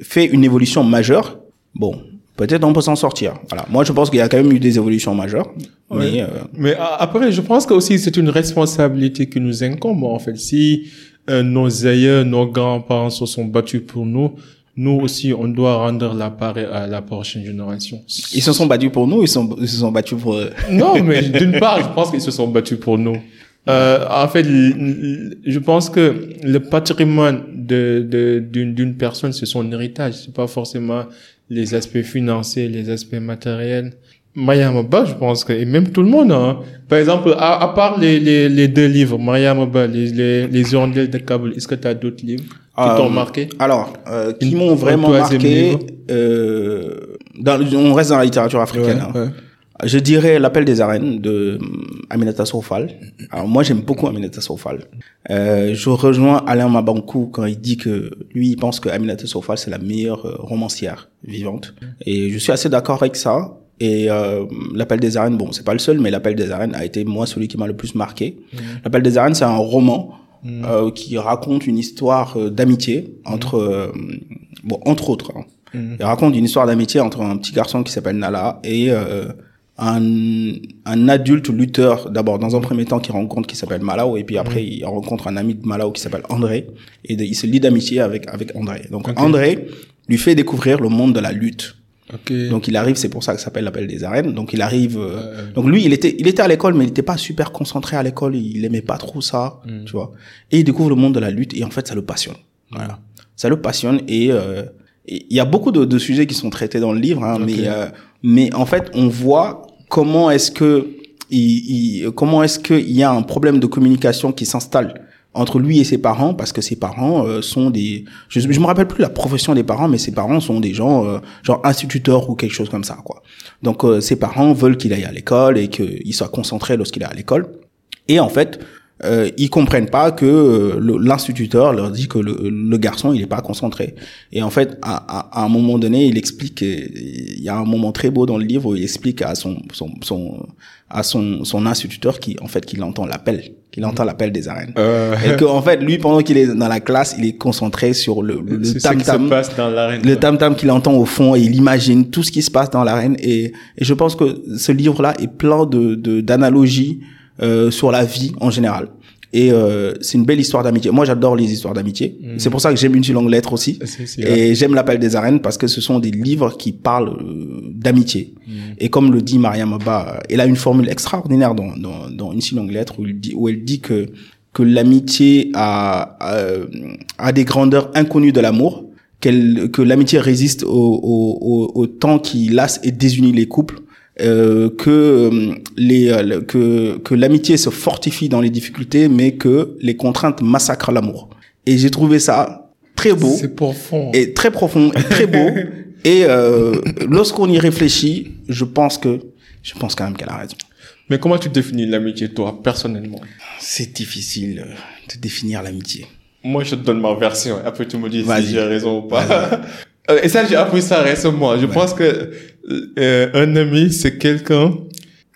fait une évolution majeure, bon, peut-être on peut s'en sortir. Voilà. Moi, je pense qu'il y a quand même eu des évolutions majeures. Mais, mais après, je pense que aussi c'est une responsabilité qui nous incombe en fait. Si nos aïeux, nos grands-parents se sont battus pour nous, nous aussi, on doit rendre l'appareil à la prochaine génération. Ils se sont battus pour nous, ils, sont, ils se sont battus pour eux. Non, mais d'une part, je pense qu'ils se sont battus pour nous. Euh, en fait, je pense que le patrimoine de d'une personne, c'est son héritage. C'est pas forcément les aspects financiers, les aspects matériels. Mariam je pense que, et même tout le monde, hein. Par exemple, à, à part les, les, les deux livres, Mariam les, les, les de Kaboul, est-ce que tu as d'autres livres? Qui t'ont euh, marqué? Alors, euh, qui m'ont vraiment marqué, euh, dans, on reste dans la littérature africaine, hein. Je dirais l'appel des arènes de Aminata Sofal. Alors moi j'aime beaucoup Aminata Sofal. Euh, je rejoins Alain Mabankou quand il dit que lui il pense que Aminata Sofal c'est la meilleure euh, romancière vivante. Et je suis assez d'accord avec ça. Et euh, l'appel des arènes, bon, c'est pas le seul, mais l'appel des arènes a été moi celui qui m'a le plus marqué. Mmh. L'appel des arènes, c'est un roman mmh. euh, qui raconte une histoire euh, d'amitié entre, mmh. euh, bon, entre autres. Hein. Il raconte une histoire d'amitié entre un petit garçon qui s'appelle Nala et euh, un, un adulte lutteur, d'abord dans un premier temps qui rencontre qui s'appelle Malao et puis après il rencontre un ami de Malao qui s'appelle André et il se lie d'amitié avec avec André. Donc André lui fait découvrir le monde de la lutte. Donc il arrive, c'est pour ça que ça s'appelle l'appel des arènes. Donc il arrive. Euh, donc lui, il était, il était à l'école, mais il était pas super concentré à l'école. Il aimait pas trop ça, hmm. tu vois. Et il découvre le monde de la lutte et en fait, ça le passionne. Voilà, ça le passionne et euh, il y a beaucoup de, de, sujets qui sont traités dans le livre, hein, mais euh, mais en fait, on voit comment est-ce que il, il comment est-ce qu'il y a un problème de communication qui s'installe entre lui et ses parents parce que ses parents euh, sont des je, je me rappelle plus la profession des parents mais ses parents sont des gens euh, genre instituteurs ou quelque chose comme ça quoi. Donc euh, ses parents veulent qu'il aille à l'école et qu'il soit concentré lorsqu'il est à l'école. Et en fait euh, ils comprennent pas que euh, l'instituteur leur dit que le, le, garçon il est pas concentré. Et en fait à, à, à, un moment donné il explique il y a un moment très beau dans le livre où il explique à son son, son à son son instituteur qui en fait qu'il entend l'appel qu'il entend l'appel des arènes. Euh... et que en fait lui pendant qu'il est dans la classe il est concentré sur le le tam tam le tam tam qu'il entend au fond et il imagine tout ce qui se passe dans l'arène. Et, et je pense que ce livre là est plein de d'analogies euh, sur la vie en général. Et euh, c'est une belle histoire d'amitié. Moi, j'adore les histoires d'amitié. Mm. C'est pour ça que j'aime une longue lettre aussi. Et j'aime l'appel des arènes parce que ce sont des livres qui parlent euh, d'amitié. Mm. Et comme le dit Mariam Abba, elle a une formule extraordinaire dans, dans, dans une si longue lettre où, elle dit, où elle dit que que l'amitié a, a, a des grandeurs inconnues de l'amour, qu'elle que l'amitié résiste au, au, au, au temps qui lasse et désunit les couples euh, que euh, les euh, que que l'amitié se fortifie dans les difficultés, mais que les contraintes massacrent l'amour. Et j'ai trouvé ça très beau C'est profond. et très profond, et très beau. et euh, lorsqu'on y réfléchit, je pense que je pense quand même qu'elle a raison. Mais comment tu définis l'amitié, toi, personnellement? C'est difficile de définir l'amitié. Moi, je te donne ma version. Après, tu me dis si j'ai raison ou pas. Euh, Et ça, j'ai appris ça récemment. Je pense que euh, un ami, c'est quelqu'un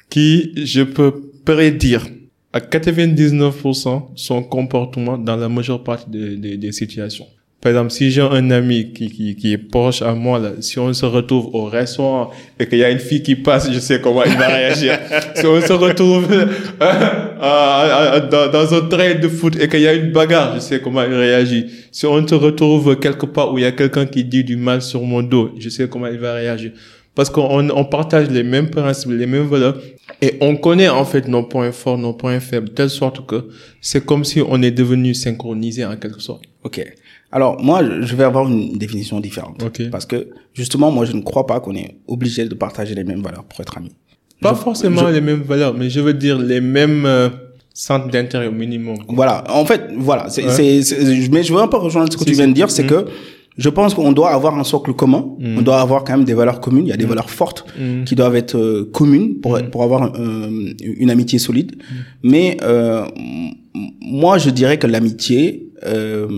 qui, je peux prédire à 99% son comportement dans la majeure partie des, des, des situations. Par exemple, si j'ai un ami qui, qui, qui est proche à moi, là, si on se retrouve au restaurant et qu'il y a une fille qui passe, je sais comment il va réagir. si on se retrouve euh, dans, dans un train de foot et qu'il y a une bagarre, je sais comment il réagit. Si on se retrouve quelque part où il y a quelqu'un qui dit du mal sur mon dos, je sais comment il va réagir. Parce qu'on on partage les mêmes principes, les mêmes valeurs. Et on connaît en fait nos points forts, nos points faibles, telle sorte que c'est comme si on est devenu synchronisé en quelque sorte. Ok. Alors moi, je- vais avoir une définition différente. Ok. Parce que justement, moi, je ne crois pas qu'on est obligé de partager les mêmes valeurs pour être amis. Pas Je- forcément je- les mêmes valeurs, mais je veux dire les mêmes euh, centres d'intérêt au minimum. Voilà. En fait, voilà. C'est, Ouais. c'est, c'est- mais je veux un peu rejoindre ce que Si, tu viens de dire, c'est Mm. que je pense qu'on doit avoir un socle commun. Mm. On doit avoir quand même des valeurs communes. Il y a des valeurs fortes Mm. qui doivent être euh, communes pour Mm. pour avoir euh, une amitié solide. Mais euh, moi, je dirais que l'amitié, euh,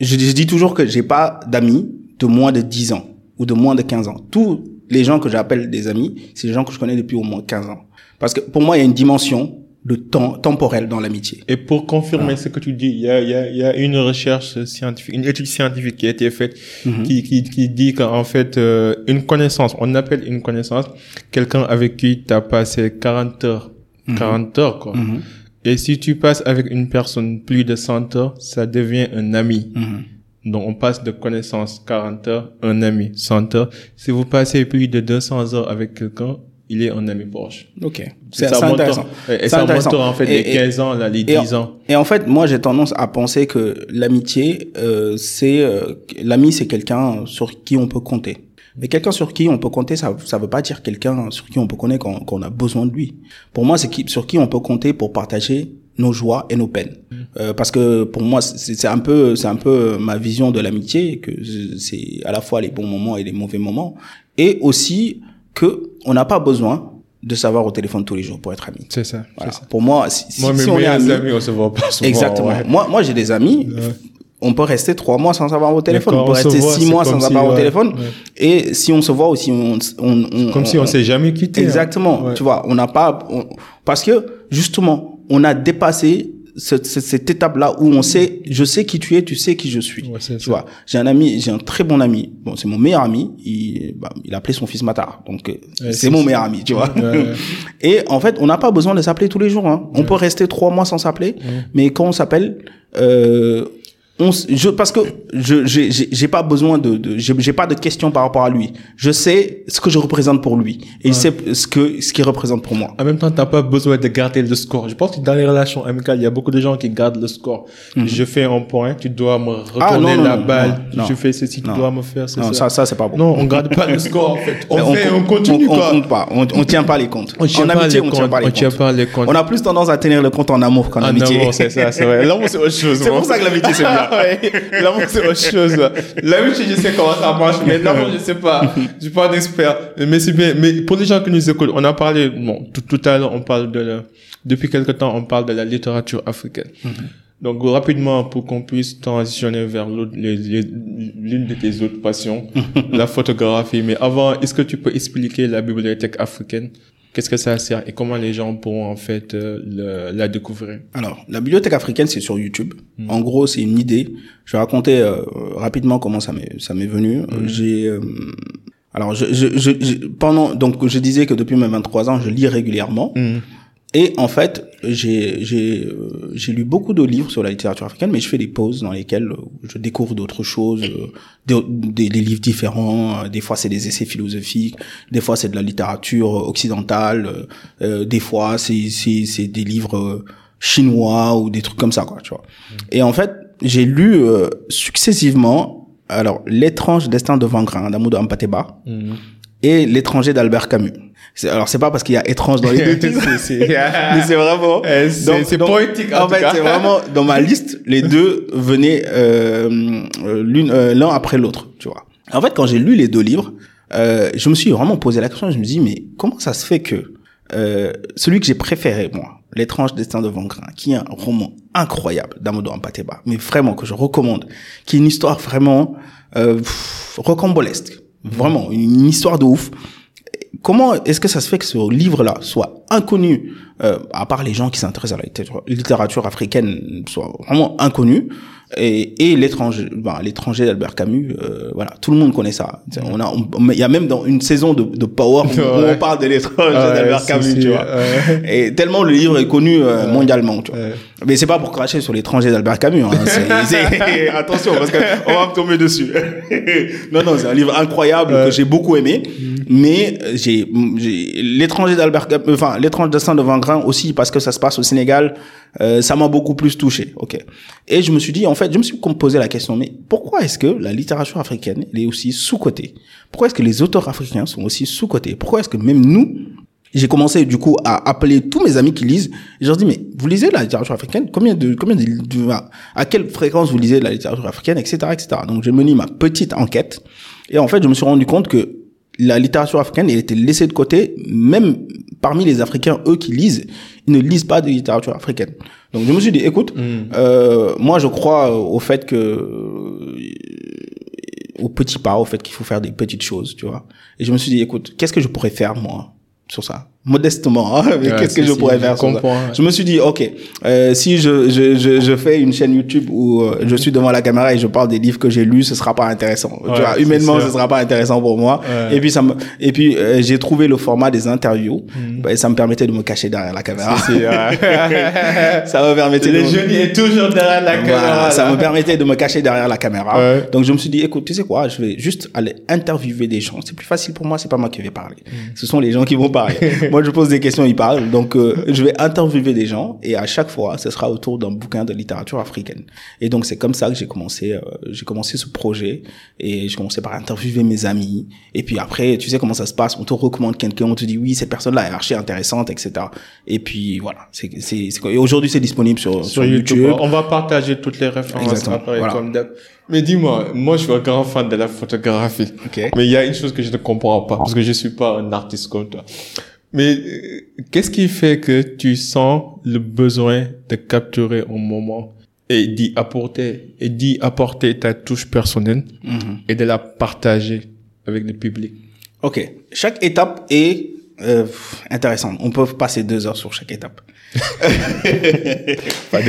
je, je dis toujours que j'ai pas d'amis de moins de 10 ans ou de moins de 15 ans. Tous les gens que j'appelle des amis, c'est des gens que je connais depuis au moins 15 ans. Parce que pour moi, il y a une dimension de temps temporel dans l'amitié. Et pour confirmer ce que tu dis, il y a, y, a, y a une recherche scientifique, une étude scientifique qui a été faite Mhm. qui, qui, qui dit qu'en fait, euh, une connaissance, on appelle une connaissance quelqu'un avec qui tu as passé 40 heures. 40 heures, quoi. Mhm. Et si tu passes avec une personne plus de 100 heures, ça devient un ami. Mhm. Donc, on passe de connaissance 40 heures, un ami 100 heures. Si vous passez plus de 200 heures avec quelqu'un, il est un ami proche. Ok. C'est intéressant. Et ça montre en fait les et- 15 ans, là, les et 10 ans. Et en fait, moi, j'ai tendance à penser que l'amitié, euh, c'est euh, l'ami, c'est quelqu'un sur qui on peut compter. Mais quelqu'un sur qui on peut compter, ça, ça veut pas dire quelqu'un sur qui on peut compter quand, quand on a besoin de lui. Pour moi, c'est qui, sur qui on peut compter pour partager nos joies et nos peines. Euh, parce que pour moi, c'est un peu, c'est un peu ma vision de l'amitié, que c'est à la fois les bons moments et les mauvais moments, et aussi que on n'a pas besoin de savoir au téléphone tous les jours pour être ami. C'est ça. Voilà. ça. Pour moi, si, Moi, si mes on est amis, amis, on se voit pas souvent. Exactement. ouais. Moi, moi, j'ai des amis. Ouais. On peut rester trois mois sans avoir au téléphone. On peut on rester voit, six mois sans si, avoir au ouais, téléphone. Et si on se voit aussi, on, on, on Comme si on s'est jamais quitté. hein. Exactement. Tu vois, on n'a pas, on- parce que justement, on a dépassé cette, cette, cette étape-là où on sait, je sais qui tu es, tu sais qui je suis. Ouais, tu ça. vois, j'ai un ami, j'ai un très bon ami. Bon, c'est mon meilleur ami. Il, bah, il a appelé son fils Matar. Donc, euh, Ouais, c'est mon ça. meilleur ami, tu vois. Ouais. Et en fait, on n'a pas besoin de s'appeler tous les jours. Hein. On peut rester trois mois sans s'appeler, mais quand on s'appelle, euh, on, je, parce que je j'ai pas besoin de, de j'ai pas de questions par rapport à lui. Je sais ce que je représente pour lui et il sait ce que ce qu'il représente pour moi. En même temps, t'as pas besoin de garder le score. Je pense que dans les relations amicales, il y a beaucoup de gens qui gardent le score. Je fais un point, tu dois me retourner Mhm. Ah, non, non, la non, balle. je fais ceci, tu dois me faire ceci. Non, ça ça c'est pas bon. Non, on garde pas le score en fait. On, fait, on, compte- continue on, quoi. compte pas. On, on tient pas les comptes. On tient en pas amitié, les on tient comptes, pas les on tient comptes. pas les comptes. On a plus tendance à tenir le compte en amour qu'en En amitié. amour, c'est ça, c'est vrai. L'amour, c'est autre chose. C'est pour ça que l'amitié, c'est bien. Ouais. L'amour, c'est autre chose. L'amitié, je sais comment ça marche, mais l'amour, je sais pas. Je suis pas un expert. Mais c'est bien. Mais pour les gens qui nous écoutent, on a parlé, bon, tout, tout à l'heure, on parle de la, depuis quelque temps, on parle de la littérature africaine. Donc, rapidement, pour qu'on puisse transitionner vers l'une de tes autres passions, la photographie. Mais avant, est-ce que tu peux expliquer la bibliothèque africaine? Qu'est-ce que ça sert et comment les gens pourront, en fait, euh, le- la découvrir? Alors, la bibliothèque africaine, c'est sur YouTube. Mm. En gros, c'est une idée. Je vais raconter euh, rapidement comment ça m'est ça m'est venu. Euh, J'ai euh, alors je, je, je, je- pendant donc je disais que depuis mes 23 ans, je lis régulièrement. Et en fait, j'ai j'ai euh, j'ai lu beaucoup de livres sur la littérature africaine, mais je fais des pauses dans lesquelles euh, je découvre d'autres choses, euh, des, des, des livres différents. Des fois, c'est des essais philosophiques, des fois, c'est de la littérature occidentale, euh, des fois, c'est c'est c'est des livres chinois ou des trucs comme ça, quoi. Tu vois. Et en fait, j'ai lu euh, successivement alors l'étrange destin de Vangrin d'Amadou Ampateba et L'étranger d'Albert Camus. Alors c'est pas parce qu'il y a étrange dans les deux titres, mais c'est vraiment. Eh, c'est- poétique, en En fait, c'est vraiment dans ma liste, les deux venaient euh, l'une euh, l'un après l'autre, tu vois. En fait, quand j'ai lu les deux livres, euh, je me suis vraiment posé la question. Je me dis, mais comment ça se fait que euh, celui que j'ai préféré moi, L'étrange destin de Van Grin, qui est un roman incroyable d'Amadou Ampateba, mais vraiment que je recommande, qui est une histoire vraiment euh, rocambolesque, vraiment une histoire de ouf. Comment est-ce que ça se fait que ce livre-là soit inconnu, euh, à part les gens qui s'intéressent à la littérature, littérature africaine, soit vraiment inconnu, et, et l'étranger, ben, l'étranger d'Albert Camus, euh, voilà, tout le monde connaît ça. On a, il y a même dans une saison de, de Power où, Ouais. on parle de l'étranger Ouais, d'Albert Camus, si, tu vois. ouais. Et tellement le livre est connu euh, mondialement, tu vois. Mais c'est pas pour cracher sur l'étranger d'Albert Camus. Hein. C'est- c'est- attention, parce que on va me tomber dessus. non, non, c'est un livre incroyable que j'ai beaucoup aimé. Mais euh, j'ai, j'ai l'étranger d'Albert, Camus- enfin l'étrange destin de Van Grin aussi parce que ça se passe au Sénégal. Euh, ça m'a beaucoup plus touché. Ok. Et je me suis dit, en fait, je me suis posé la question, mais pourquoi est-ce que la littérature africaine elle est aussi sous cotée Pourquoi est-ce que les auteurs africains sont aussi sous cotés Pourquoi est-ce que même nous j'ai commencé du coup à appeler tous mes amis qui lisent. Et je leur dis mais vous lisez la littérature africaine? Combien de combien de, à- à quelle fréquence vous lisez la littérature africaine, etc., etc. Donc je mené ma petite enquête et en fait je me suis rendu compte que la littérature africaine elle était laissée de côté même parmi les Africains eux qui lisent ils ne lisent pas de littérature africaine. Donc je me suis dit écoute euh, moi je crois au fait que au petit pas, au fait qu'il faut faire des petites choses, tu vois. Et je me suis dit, écoute, qu'est-ce que je pourrais faire, moi, sur ça? Modestement, hein, mais Ouais, qu'est-ce que je pourrais je faire ouais. Je me suis dit, ok, euh, si je, je, je, je fais une chaîne YouTube où euh, je suis devant la caméra et je parle des livres que j'ai lus, ce sera pas intéressant. Ouais, tu vois, humainement, ce sera pas intéressant pour moi. Et puis, ça me, et puis, euh, j'ai trouvé le format des interviews. Mhm. Bah, et ça me permettait de me cacher derrière la caméra. Ça me permettait de me- est toujours derrière la voilà, caméra. ça me permettait de me cacher derrière la caméra. Donc je me suis dit, écoute, tu sais quoi, je vais juste aller interviewer des gens. C'est plus facile pour moi, c'est pas moi qui vais parler. Ce sont les gens qui vont parler. moi, je pose des questions, ils parlent. Donc euh, je vais interviewer des gens et à chaque fois, ce sera autour d'un bouquin de littérature africaine. Et donc c'est comme ça que j'ai commencé, euh, j'ai commencé ce projet et j'ai commencé par interviewer mes amis. Et puis après, tu sais comment ça se passe, on te recommande quelqu'un, on te dit oui, cette personne-là est archi intéressante, etc. Et puis voilà, c'est c'est. Et aujourd'hui, c'est disponible sur sur YouTube. On va partager toutes les références Exactement, après, voilà. comme d'hab. Mais dis-moi, moi je suis un grand fan de la photographie. Ok. Mais il y a une chose que je ne comprends pas parce que je suis pas un artiste comme toi. Mais euh, qu'est-ce qui fait que tu sens le besoin de capturer un moment et d'y apporter et d'y apporter ta touche personnelle Mhm. et de la partager avec le public? Ok. Chaque étape est euh, intéressante. On peut passer deux heures sur chaque étape. Pas.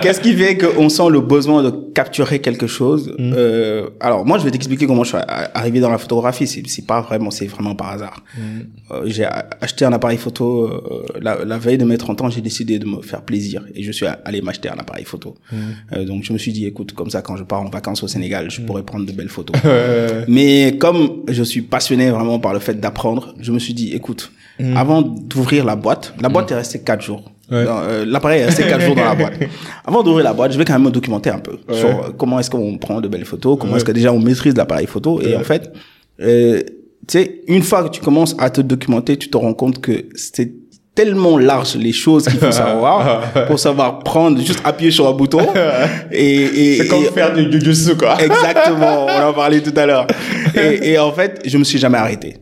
Qu'est-ce qui fait qu'on sent le besoin de capturer quelque chose euh, Alors, moi, je vais t'expliquer comment je suis arrivé dans la photographie. C'est pas vraiment, c'est vraiment par hasard. Euh, j'ai acheté un appareil photo euh, la, la veille de mes 30 ans. J'ai décidé de me faire plaisir et je suis allé m'acheter un appareil photo. Euh, donc, je me suis dit, écoute, comme ça, quand je pars en vacances au Sénégal, je pourrais prendre de belles photos. Mais comme je suis passionné vraiment par le fait d'apprendre, je me suis dit, écoute, avant d'ouvrir la boîte, la boîte est restée quatre jours. Ouais. Dans, euh, L'appareil est resté quatre jours dans la boîte. Avant d'ouvrir la boîte, je vais quand même me documenter un peu Ouais. sur euh, comment est-ce qu'on prend de belles photos, comment Ouais. est-ce que déjà on maîtrise l'appareil photo. Et en fait, euh, tu sais, une fois que tu commences à te documenter, tu te rends compte que c'est tellement large les choses qu'il faut savoir pour savoir prendre, juste appuyer sur un bouton. Et, et, c'est comme et- faire du jujutsu quoi. Exactement, on en parlait tout à l'heure. Et, et en fait, je me suis jamais arrêté.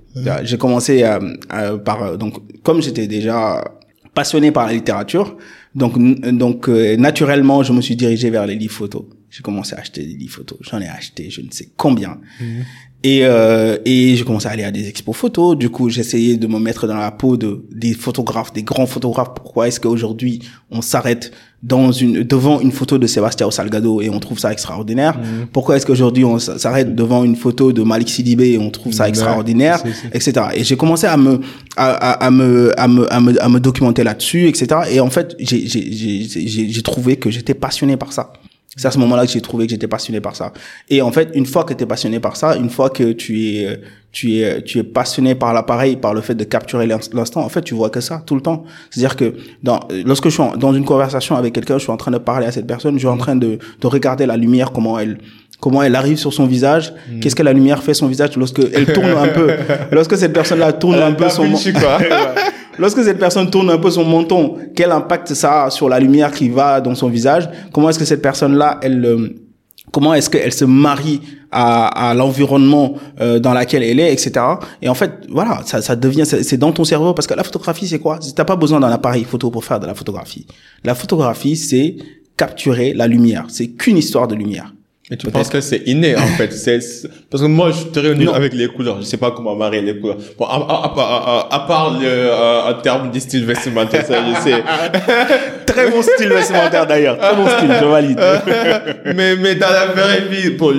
J'ai commencé euh, euh, par euh, donc comme j'étais déjà passionné par la littérature, donc donc euh, naturellement, je me suis dirigé vers les livres photos. J'ai commencé à acheter des livres photos. J'en ai acheté, je ne sais combien. Et, euh, et j'ai commencé à aller à des expos photos. Du coup, j'essayais de me mettre dans la peau de des photographes, des grands photographes. Pourquoi est-ce qu'aujourd'hui on s'arrête dans une devant une photo de Sébastien Salgado et on trouve ça extraordinaire? Pourquoi est-ce qu'aujourd'hui on s'arrête devant une photo de Malik Sidibé et on trouve ça extraordinaire, etc. Et j'ai commencé à me à, à, à me à me à me à me documenter là-dessus, etc. Et en fait, j'ai j'ai j'ai j'ai trouvé que j'étais passionné par ça. C'est à ce moment-là que j'ai trouvé que j'étais passionné par ça. Et en fait, une fois que tu es passionné par ça, une fois que tu es tu es tu es passionné par l'appareil, par le fait de capturer l'ins- l'instant, en fait, tu vois que ça tout le temps. C'est-à-dire que dans lorsque je suis dans une conversation avec quelqu'un, je suis en train de parler à cette personne, je suis en train de de regarder la lumière comment elle comment elle arrive sur son visage, Hmm. qu'est-ce que la lumière fait son visage lorsque elle tourne un peu, lorsque cette personne-là tourne Elle un peu son. Ouais. lorsque cette personne tourne un peu son menton, quel impact ça a sur la lumière qui va dans son visage? Comment est-ce que cette personne-là, elle, euh, comment est-ce qu'elle se marie à, à l'environnement euh, dans lequel elle est, etc. Et en fait, voilà, ça, ça devient, c'est c'est dans ton cerveau parce que la photographie, c'est quoi? T'as pas besoin d'un appareil photo pour faire de la photographie. La photographie, c'est capturer la lumière. C'est qu'une histoire de lumière. Mais tu penses que c'est inné, en fait. C'est, parce que moi, je nul Non. avec les couleurs. Je sais pas comment marier les couleurs. Bon, à, à, à, part le, euh, en termes de style vestimentaire, ça, je sais. Très bon style vestimentaire d'ailleurs. Très bon style, je valide. mais, mais dans la vraie vie, bon,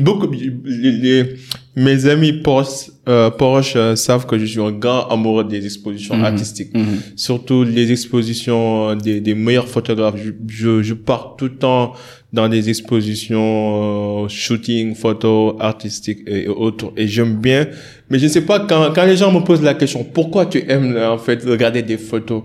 beaucoup, les- mes amis proches, euh, proches euh, savent que je suis un grand amoureux des expositions artistiques. Mhm. Surtout les expositions euh, des, des meilleurs photographes. Je, je, je pars tout le temps dans des expositions euh, shooting, photo, artistiques et, et autres. Et j'aime bien. Mais je ne sais pas, quand, quand les gens me posent la question, pourquoi tu aimes en fait regarder des photos?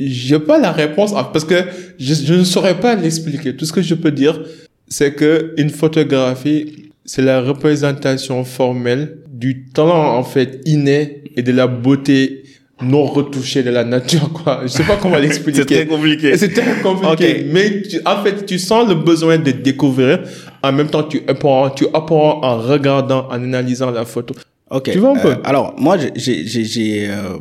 J'ai pas la réponse parce que je, je ne saurais pas l'expliquer. Tout ce que je peux dire, c'est que une photographie, c'est la représentation formelle du talent en fait inné et de la beauté non retouchée de la nature quoi. Je sais pas comment l'expliquer. C'est très compliqué. C'est très compliqué. Mais tu- en fait, tu sens le besoin de découvrir. En même temps, tu apprends, tu apprends en regardant, en analysant la photo. Ok. Tu vois un peu? Euh, alors moi, j'ai, j'ai, j'ai, j'ai, euh,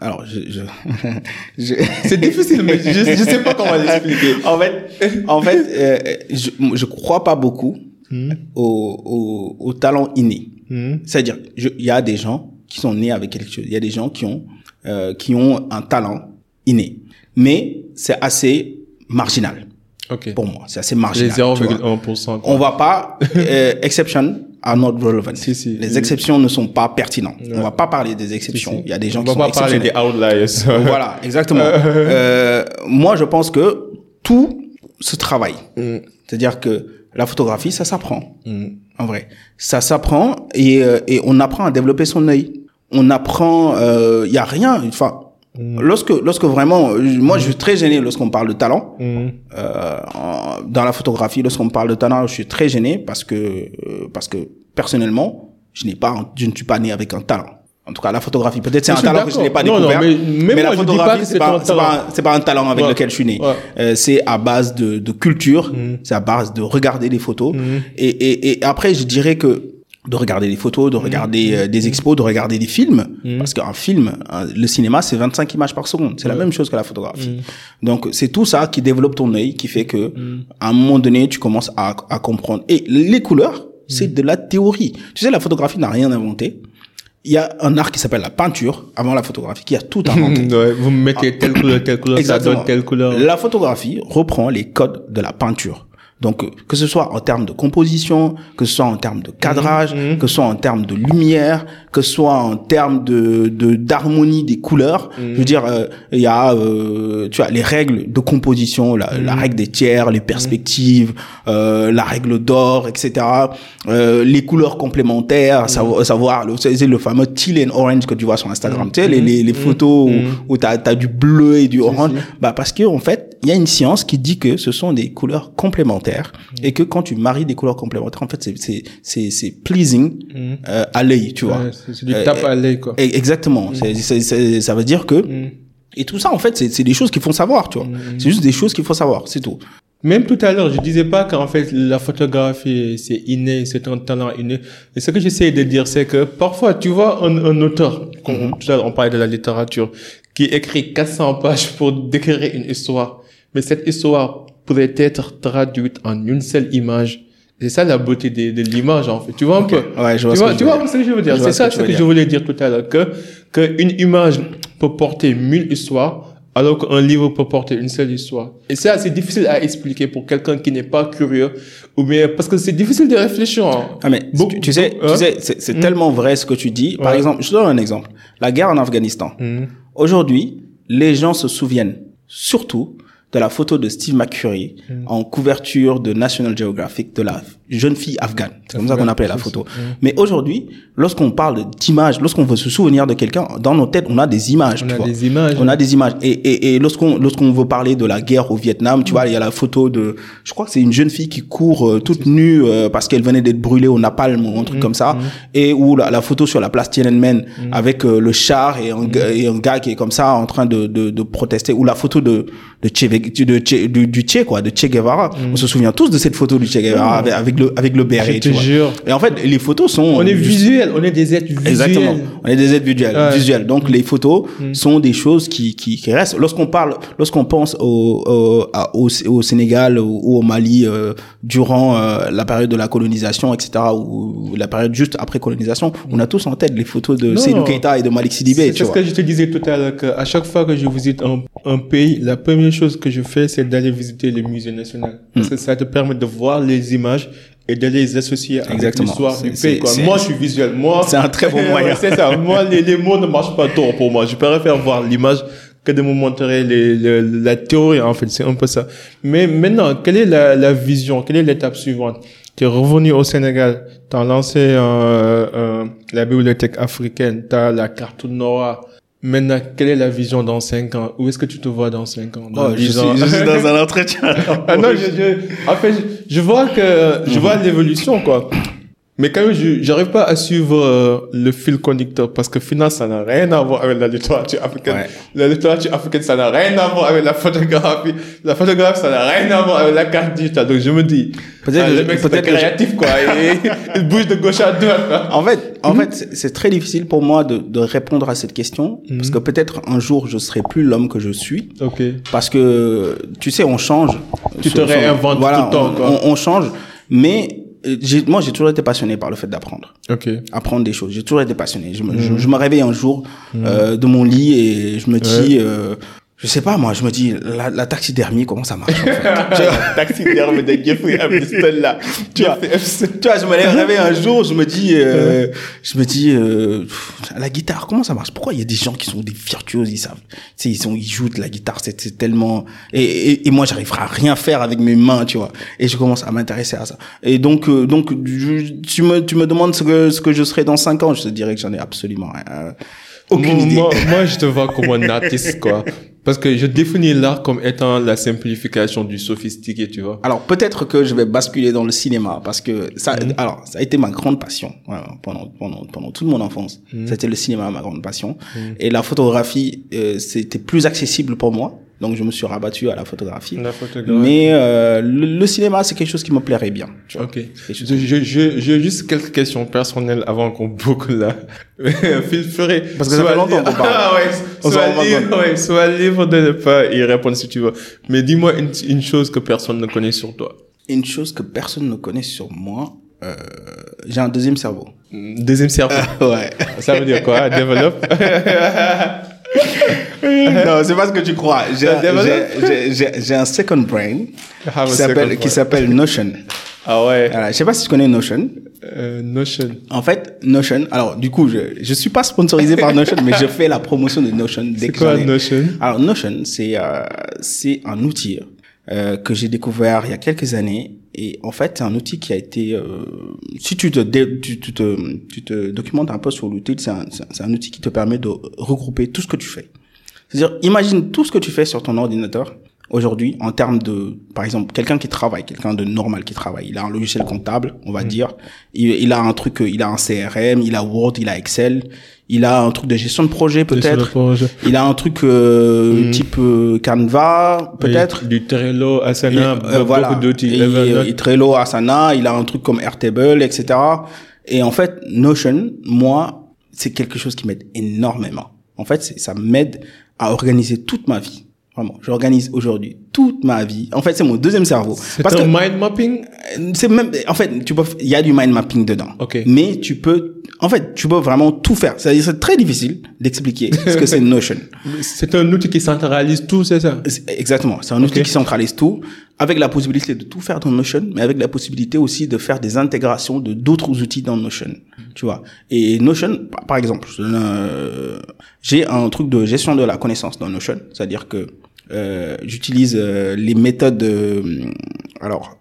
alors je, je, je- C'est difficile, mais je, je sais pas comment l'expliquer. en fait, en fait, euh, je, je crois pas beaucoup Hmm. au, au, au talent inné. Hmm. C'est-à-dire, il y a des gens qui sont nés avec quelque chose. Il y a des gens qui ont, euh, qui ont un talent inné. Mais c'est assez marginal Ok. pour moi. C'est assez Les marginal. vois. 0,1%. quoi. On va pas, euh, exception are not relevant. Si, si. Les exceptions ne sont pas pertinentes. On va pas parler des exceptions. si. Il y a des gens On qui va sont pas parler des outliers. voilà, exactement. Euh, moi, je pense que tout se travaille. Mm. C'est-à-dire que la photographie, ça s'apprend. Mm. En vrai, ça s'apprend et, euh, et on apprend à développer son œil. On apprend, il y a rien. Enfin, Mm. lorsque lorsque vraiment, euh, moi, je suis très gêné lorsqu'on parle de talent. Mm. Euh, en- dans la photographie, lorsqu'on parle de talent, je suis très gêné parce que euh, parce que personnellement, je n'ai pas, je ne suis pas né avec un talent. En tout cas, la photographie, peut-être c'est un talent que je n'ai pas d'accord. Non, non, découvert. mais mais moi, la photographie, c'est pas, pas, pas un talent avec Ouais. lequel je suis né. Ouais. Euh, c'est à base de, de culture, Mm. c'est à base de regarder les photos. Mm. Et, et, et après, je dirais que de regarder les photos, de Mm. regarder euh, des expos, de regarder des films, parce qu'un film, un- le cinéma, c'est 25 images par seconde. C'est la même chose que la photographie. Donc, c'est tout ça qui développe ton œil, qui fait que, à un moment donné, tu commences à, à comprendre. Et les couleurs, c'est de la théorie. Tu sais, la photographie n'a rien inventé. Il y a un art qui s'appelle la peinture, avant la photographie, qui a tout inventé. Ouais, vous me mettez telle couleur, telle couleur, ça donne telle couleur. La photographie reprend les codes de la peinture. Donc, que ce soit en termes de composition, que ce soit en termes de cadrage, Mhm, que ce soit en termes de lumière, que ce soit en termes de de- d'harmonie des couleurs. Mhm. Je veux dire, euh, il y a, euh, tu vois, les règles de composition, la, la Mhm. règle des tiers, les perspectives, euh, la règle d'or, etc. Euh, les couleurs complémentaires, savoir, savoir le, c'est le fameux teal and orange que tu vois sur Instagram. Tu sais, les, les, les photos où, où t'as as du bleu et du orange. Bah parce que en fait, il y a une science qui dit que ce sont des couleurs complémentaires et que quand tu maries des couleurs complémentaires, en fait, c'est c'est c'est c'est pleasing Mm. euh, à l'œil, tu vois. Ouais, c'est c'est du Euh, tape à l'œil, quoi. Et- Exactement. C'est- c'est- ça veut dire que Mm. et tout ça en fait, c'est c'est des choses qu'il faut savoir, tu vois. C'est juste des choses qu'il faut savoir, c'est tout. Même tout à l'heure, je disais pas qu'en fait, la photographie, c'est inné, c'est un talent inné. Et ce que j'essaie de dire, c'est que parfois, tu vois un, un auteur, comme tout à l'heure, on parlait de la littérature, qui écrit 400 pages pour décrire une histoire. Mais cette histoire pourrait être traduite en une seule image. C'est ça la beauté de, de l'image, en fait. Tu vois un peu? Ouais, je vois tu ce vois, que tu vois ce que je veux dire? C'est ça ce que je voulais dire tout à l'heure. Que, que une image peut porter mille histoires, alors qu'un livre peut porter une seule histoire. Et c'est difficile à expliquer pour quelqu'un qui n'est pas curieux, ou bien, parce que c'est difficile de réfléchir. hein. Ah mais Beaucoup- tu, sais, tu sais, c'est c'est tellement vrai ce que tu dis. Par Ouais. exemple, je te donne un exemple. La guerre en Afghanistan. Mhm. Aujourd'hui, les gens se souviennent surtout de la photo de Steve McCurry en couverture de National Geographic de la jeune fille afghane. C'est comme ça qu'on appelait la photo. Mais aujourd'hui, lorsqu'on parle d'images, lorsqu'on veut se souvenir de quelqu'un, dans nos têtes, on a des images. On tu a vois. des images. On a des images. Et, et, et lorsqu'on lorsqu'on veut parler de la guerre au Vietnam, tu vois, il y a la photo de, je crois que c'est une jeune fille qui court euh, toute nue euh, parce qu'elle venait d'être brûlée au napalm ou un truc comme ça, et ou la, la photo sur la place Tiananmen avec euh, le char et un, gars- et un gars qui est comme ça en train de, de, de protester, ou la photo de de Che, de Che- du, du Che quoi, de Che Guevara. On se souvient tous de cette photo du Che Guevara avec, avec le avec le béret. Je te tu vois. jure. Et en fait, les photos sont On est juste- visuel, on est des êtres visuels. Exactement. On est des êtres visuels. Ouais. visuels. Donc les photos sont des choses qui, qui, qui restent. Lorsqu'on parle, lorsqu'on pense au, au, à- au, au Sénégal ou, au Mali euh, durant euh, la période de la colonisation, etc., ou la période juste après colonisation, on a tous en tête les photos de. Seydou Keita et de Malik Sidibé. C'est ce que je te disais tout à l'heure, qu'à chaque fois que je visite un, un pays, la première chose que je fais, c'est d'aller visiter le musée national. Parce Hmm. que ça te permet de voir les images et de les associer Exactement. l'histoire du pays. quoi. Moi, je suis visuel. Moi, C'est un très bon moyen. C'est ça. Moi, les, les mots ne marchent pas trop pour moi. Je préfère voir l'image que de me montrer les, les- la théorie, en fait. C'est un peu ça. Mais maintenant, quelle est la, la vision? Quelle est l'étape suivante? Tu es revenu au Sénégal, tu as lancé euh, euh, la bibliothèque africaine, tu as la carte noire. Maintenant, quelle est la vision dans 5 ans? Où est-ce que tu te vois dans 5 ans? Dans Oh, je, 10 suis, je suis dans un entretien. ah non, je, je, en fait, je, je vois que, je vois l'évolution, quoi. Mais quand même, je j'arrive pas à suivre euh, le fil conducteur parce que finalement, ça n'a rien à voir avec la littérature africaine. Ouais. La littérature africaine, ça n'a rien à voir avec la photographie. La photographie, ça n'a rien à voir avec la carte digitale. Donc, je me dis, Peut-être que le mec, peut-être je- créatif, quoi. Et, il bouge de gauche à droite, quoi. En fait, en fait, c'est- très difficile pour moi de, de répondre à cette question parce que peut-être un jour je serai plus l'homme que je suis. Ok. Parce que, tu sais, on change. Tu te réinventes tout le temps, on- quoi. On, on change. Mais, euh, moi, j'ai toujours été passionné par le fait d'apprendre. Ok. Apprendre des choses. J'ai toujours été passionné. Je me, je, je me réveille un jour euh, de mon lit et je me dis, euh, je sais pas moi, je me dis, la, la taxidermie, comment ça marche en fait Taxiderme de Jeffrey Epstein, là. tu vois, tu vois, je me réveille un jour, je me dis, euh, je me dis, euh, la guitare, comment ça marche? Pourquoi il y a des gens qui sont des virtuoses, ils savent, tu sais, ils sont, ils jouent de la guitare, c'est tellement, et, et, et moi, j'arriverai à rien faire avec mes mains, tu vois. Et je commence à m'intéresser à ça. Et donc, euh, donc, je- tu me, tu me demandes ce que, ce que je serai dans cinq ans, je te dirais que j'en ai absolument rien, aucune moi, idée. Moi, moi, je te vois comme un artiste, quoi. Parce que je définis l'art comme étant la simplification du sophistiqué, tu vois. Alors peut-être que je vais basculer dans le cinéma parce que ça, alors ça a été ma grande passion voilà, pendant pendant pendant toute mon enfance. C'était le cinéma ma grande passion et la photographie euh, c'était plus accessible pour moi. Donc je me suis rabattu à la photographie. La photographie. Mais euh, le, le cinéma c'est quelque chose qui me plairait bien. tu vois. Ok. Quelque chose- Je, je, je, j'ai juste quelques questions personnelles avant qu'on boucle là. Phil Ferré. Parce que ça fait longtemps qu'on parle. Ah ouais. On Soit libre, ouais, soit libre de ne pas y répondre si tu veux. Mais dis-moi une, une chose que personne ne connaît sur toi. Une chose que personne ne connaît sur moi, euh, j'ai un deuxième cerveau. Deuxième cerveau. ouais. Ça veut dire quoi? Développe. non, c'est pas ce que tu crois. J'ai un second brain Have a qui s'appelle Notion. Ah ouais. Voilà, je sais pas si tu connais Notion. Euh, Notion. En fait, Notion, alors du coup, je je suis pas sponsorisé par Notion, mais je fais la promotion de Notion dès C'est quoi. Notion? Alors Notion, c'est euh, c'est un outil euh, que j'ai découvert il y a quelques années et en fait, c'est un outil qui a été euh, si tu te, tu, tu te tu te documentes un peu sur l'outil, c'est un c'est un- outil qui te permet de regrouper tout ce que tu fais. C'est-à-dire, imagine tout ce que tu fais sur ton ordinateur aujourd'hui en termes de, par exemple, quelqu'un qui travaille, quelqu'un de normal qui travaille. Il a un logiciel comptable, on va dire. Il, il a un truc, il a un CRM, il a Word, il a Excel, il a un truc de gestion de projet peut-être. Il a un truc euh, type euh, Canva peut-être. Du Trello, Asana, Et, euh, voilà. Et, et Trello, Asana, il a un truc comme Airtable, etc. Et en fait, Notion, moi, c'est quelque chose qui m'aide énormément. En fait, ça m'aide à organiser toute ma vie. Vraiment, j'organise aujourd'hui toute ma vie. En fait, c'est mon deuxième cerveau. C'est Parce un que mind mapping? euh, c'est même, en fait, tu peux, il y a du mind mapping dedans. Ok. Mais tu peux, en fait, tu peux vraiment tout faire. C'est-à-dire, c'est très difficile d'expliquer ce que c'est Notion. C'est un outil qui centralise tout, c'est ça? Exactement. C'est un outil qui centralise tout, avec la possibilité de tout faire dans Notion, mais avec la possibilité aussi de faire des intégrations de d'autres outils dans Notion. Tu vois? Et Notion, par- exemple, un- j'ai un truc de gestion de la connaissance dans Notion, c'est-à-dire que euh, j'utilise euh, les méthodes. euh, alors,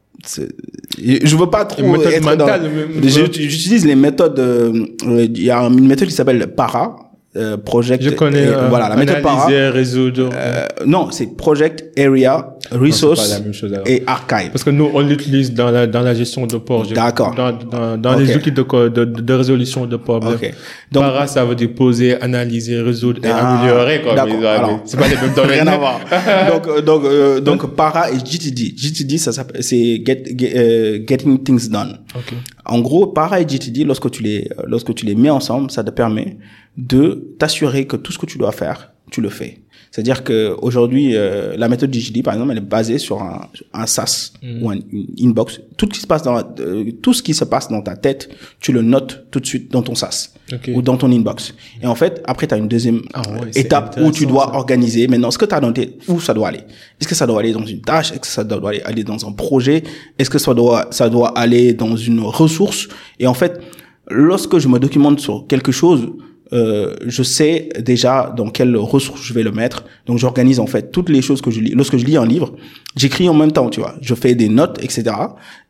je veux pas trop être mentale, dans- J'utilise les méthodes. euh, euh, Il y a une méthode qui s'appelle PARA, euh, Project. Je connais. euh, euh, voilà, la méthode PARA. résoudre. Euh, non, c'est Project Area Resource pas la même chose, alors. et Archive. Parce que nous, on l'utilise dans la, dans la gestion de projet. D'accord. Dans, dans, dans les outils de, de, de résolution de problèmes. Ok. Donc- Para, ça veut dire poser, analyser, résoudre et Ah, améliorer, quoi. d'accord. C'est pas les mêmes domaines. Rien à voir. donc, euh, donc, euh, donc, para et GTD. GTD, ça s'appelle, c'est get, get- euh, Getting Things Done. Ok. En gros, para et GTD, lorsque tu les, lorsque tu les mets ensemble, ça te permet de t'assurer que tout ce que tu dois faire, tu le fais. C'est-à-dire que aujourd'hui, euh, la méthode GTD, par exemple, elle est basée sur un, un SaaS ou un, une inbox. Tout ce qui se passe dans, euh, tout ce qui se passe dans ta tête, tu le notes tout de suite dans ton SaaS Ok. ou dans ton inbox. Et en fait, après, tu as une deuxième Ah ouais, étape où tu dois ça. organiser maintenant ce que tu as noté, où ça doit aller? Est-ce que ça doit aller dans une tâche? Est-ce que ça doit aller, aller dans un projet? Est-ce que ça doit, ça doit aller dans une ressource? Et en fait, lorsque je me documente sur quelque chose, euh, je sais déjà dans quelle ressource je vais le mettre. Donc j'organise en fait toutes les choses que je lis. Lorsque je lis un livre, j'écris en même temps, tu vois. Je fais des notes, etc.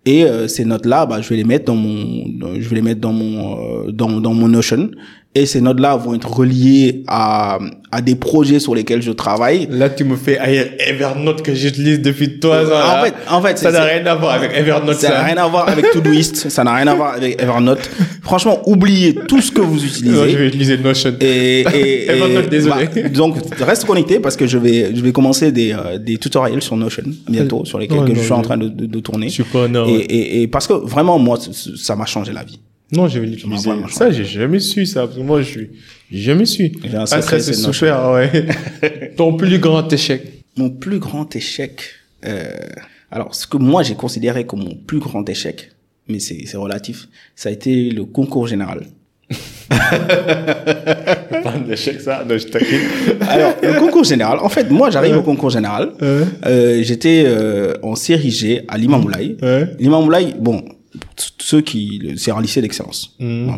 Et euh, ces notes-là, bah, je vais les mettre dans mon, je vais les mettre dans mon, euh, dans, dans mon Notion. Et ces notes-là vont être reliées à, à des projets sur lesquels je travaille. Là, tu me fais Evernote que j'utilise depuis trois ans. En là. fait, en fait, ça n'a rien à voir avec Evernote. Ça n'a rien à voir avec Todoist, ça n'a rien à voir avec Evernote. Franchement, oubliez tout ce que vous Non, je utilisez. vais utiliser Notion. Et, et, et- Evernote, désolé. bah, donc reste connecté parce que je vais je vais commencer des euh, des tutoriels sur Notion bientôt sur lesquels que non, je suis en train de, de, de tourner. Je suis pas et, et, et parce que vraiment moi ça m'a changé la vie. Non, je vais l'utiliser. Ça, j'ai jamais su ça. Parce que moi, je suis, j'ai jamais su. J'ai un Ah, ça, c'est super, ouais. Ton plus grand échec. Mon plus grand échec. Euh, alors ce que moi j'ai considéré comme mon plus grand échec, mais c'est c'est relatif, ça a été le concours général. Pas un échec, ça. Non, je taquine. Alors, le concours général, en fait, moi, j'arrive au concours général. Euh, J'étais euh, en série G à Limamoulaye. Ouais. Limamoulaye, bon, ceux qui, c'est un lycée d'excellence.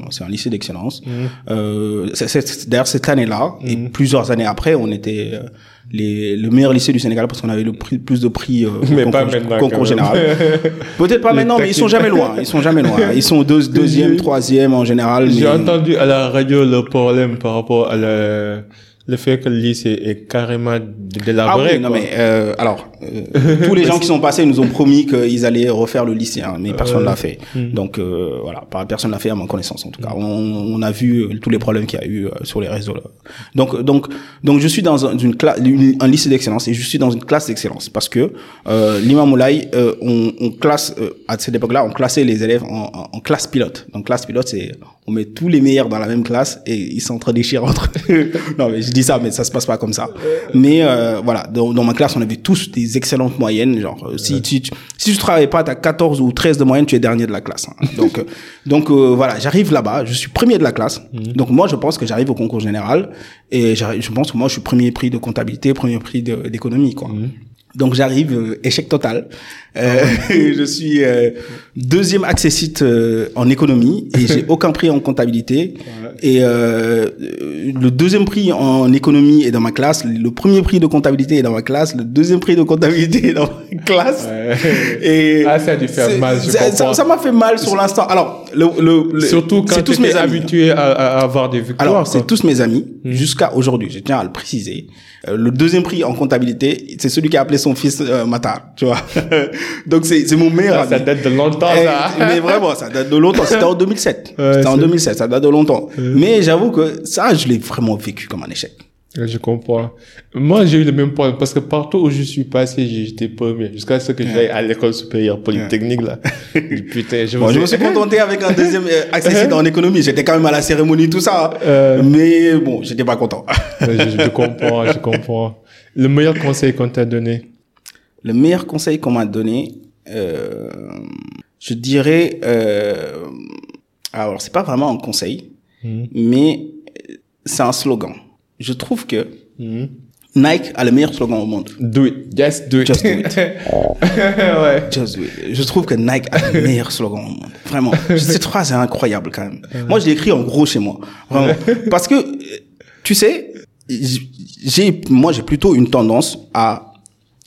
C'est un lycée d'excellence. Euh, c'est- c'est- D'ailleurs, cette année-là, et plusieurs années après, on était euh, les, le meilleur lycée du Sénégal parce qu'on avait le prix, plus de prix euh, Mais concours, pas général. Peut-être pas Les maintenant, mais ils sont jamais loin. Ils sont jamais loin. Ils sont deux, deuxième, troisième en général. J'ai mais- entendu à la radio le problème par rapport à la- le fait que le lycée est carrément Ah délabré. oui, non mais euh, alors euh, tous les gens qui sont passés nous ont promis qu'ils allaient refaire le lycée, hein, mais personne l'a fait. Donc euh, voilà, personne l'a fait à ma connaissance en tout cas. On, on a vu euh, tous les problèmes qu'il y a eu euh, sur les réseaux. Là. Donc donc donc je suis dans un, une classe, un lycée d'excellence et je suis dans une classe d'excellence parce que euh, l'imam Moulay, euh, on, on classe euh, à cette époque-là, on classait les élèves en, en, en classe pilote. Donc classe pilote, c'est on met tous les meilleurs dans la même classe et ils s'entre-déchirent entre eux. non, mais je dis ça, mais ça se passe pas comme ça. Mais euh, voilà, dans, dans ma classe, on avait tous des excellentes moyennes. Genre, euh, si, si, tu, si tu travailles pas, t'as 14 ou 13 de moyenne, tu es dernier de la classe. hein. Donc, euh, donc euh, voilà, j'arrive là-bas, je suis premier de la classe. Donc moi, je pense que j'arrive au concours général et je pense que moi, je suis premier prix de comptabilité, premier prix d'économie, quoi. Donc j'arrive, échec total. Euh, je suis euh, deuxième accessite euh, en économie et j'ai aucun prix en comptabilité. Et euh, le deuxième prix en économie est dans ma classe, le premier prix de comptabilité est dans ma classe, le deuxième prix de comptabilité est dans ma classe. Et Ah, ça a dû faire mal, je comprends. Ça m'a fait mal sur l'instant. Alors, le, le, le- Surtout quand tous mes es amis. habitué à, à avoir des victoires. Alors, c'est tous mes amis jusqu'à aujourd'hui. Je tiens à le préciser. Euh, le deuxième prix en comptabilité, c'est celui qui a appelé son fils euh, Matar, tu vois. Donc c'est c'est mon meilleur ami. ça date de longtemps, ça. mais vraiment, ça date de longtemps. C'était en 2007. Ouais, C'était en c'est- 2007. Ça date de longtemps. Mais j'avoue que ça, je l'ai vraiment vécu comme un échec. Je comprends. Moi, j'ai eu le même problème parce que partout où je suis passé, été premier. Jusqu'à ce que j'aille à l'école supérieure polytechnique, là. Putain, je Bon, me je me suis- contenté avec un deuxième euh, accessible en économie. J'étais quand même à la cérémonie, tout ça. hein. Euh. Mais bon, j'étais pas content. je, je comprends, je comprends. Le meilleur conseil qu'on t'a donné? Le meilleur conseil qu'on m'a donné, euh, je dirais, euh, alors c'est pas vraiment un conseil, Mhm. mais c'est un slogan. Je trouve que Mhm. Nike a le meilleur slogan au monde. Do it. Just do it. Just do it. ouais. Just do it. Je trouve que Nike a le meilleur slogan au monde. Vraiment. Cette phrase est incroyable quand même. Moi, je l'ai écrit en gros chez moi. Vraiment. Parce que, euh, tu sais, j'ai, moi, j'ai plutôt une tendance à,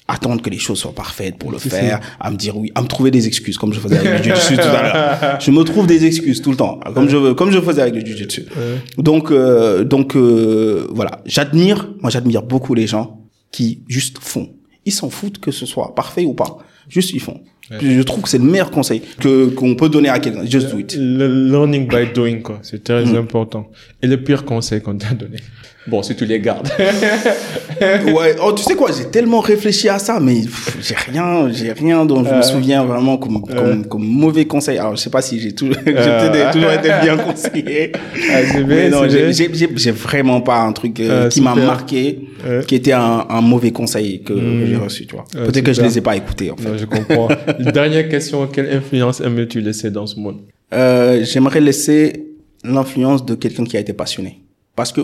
attendre que les choses soient parfaites pour le faire, à me dire oui, à me trouver des excuses, comme je faisais avec le jiu-jitsu tout à l'heure. Je me trouve des excuses tout le temps, comme je comme je faisais avec le jiu-jitsu. Donc euh, donc euh, voilà, j'admire, moi j'admire beaucoup les gens qui juste font. Ils s'en foutent que ce soit parfait ou pas, juste ils font. Je trouve que c'est le meilleur conseil que qu'on peut donner à quelqu'un. Just do it. Le learning by doing, quoi. C'est très mm. important. Et le pire conseil qu'on t'a donné. Bon, si tu les gardes. ouais. Oh, tu sais quoi, j'ai tellement réfléchi à ça, mais j'ai rien, j'ai rien dont je me souviens vraiment comme, comme, comme, mauvais conseil. Alors, je sais pas si j'ai toujours, j'ai toujours été bien conseillé. Ah, mais non, j'ai vraiment pas un truc euh, ah, qui m'a marqué, qui était un, un mauvais conseil que, hmm. j'ai reçu, tu vois. Ah, Peut-être que je les ai pas écoutés, en fait. Non, je comprends. Dernière question, quelle influence aimerais-tu laisser dans ce monde? Euh, j'aimerais laisser l'influence de quelqu'un qui a été passionné. Parce que,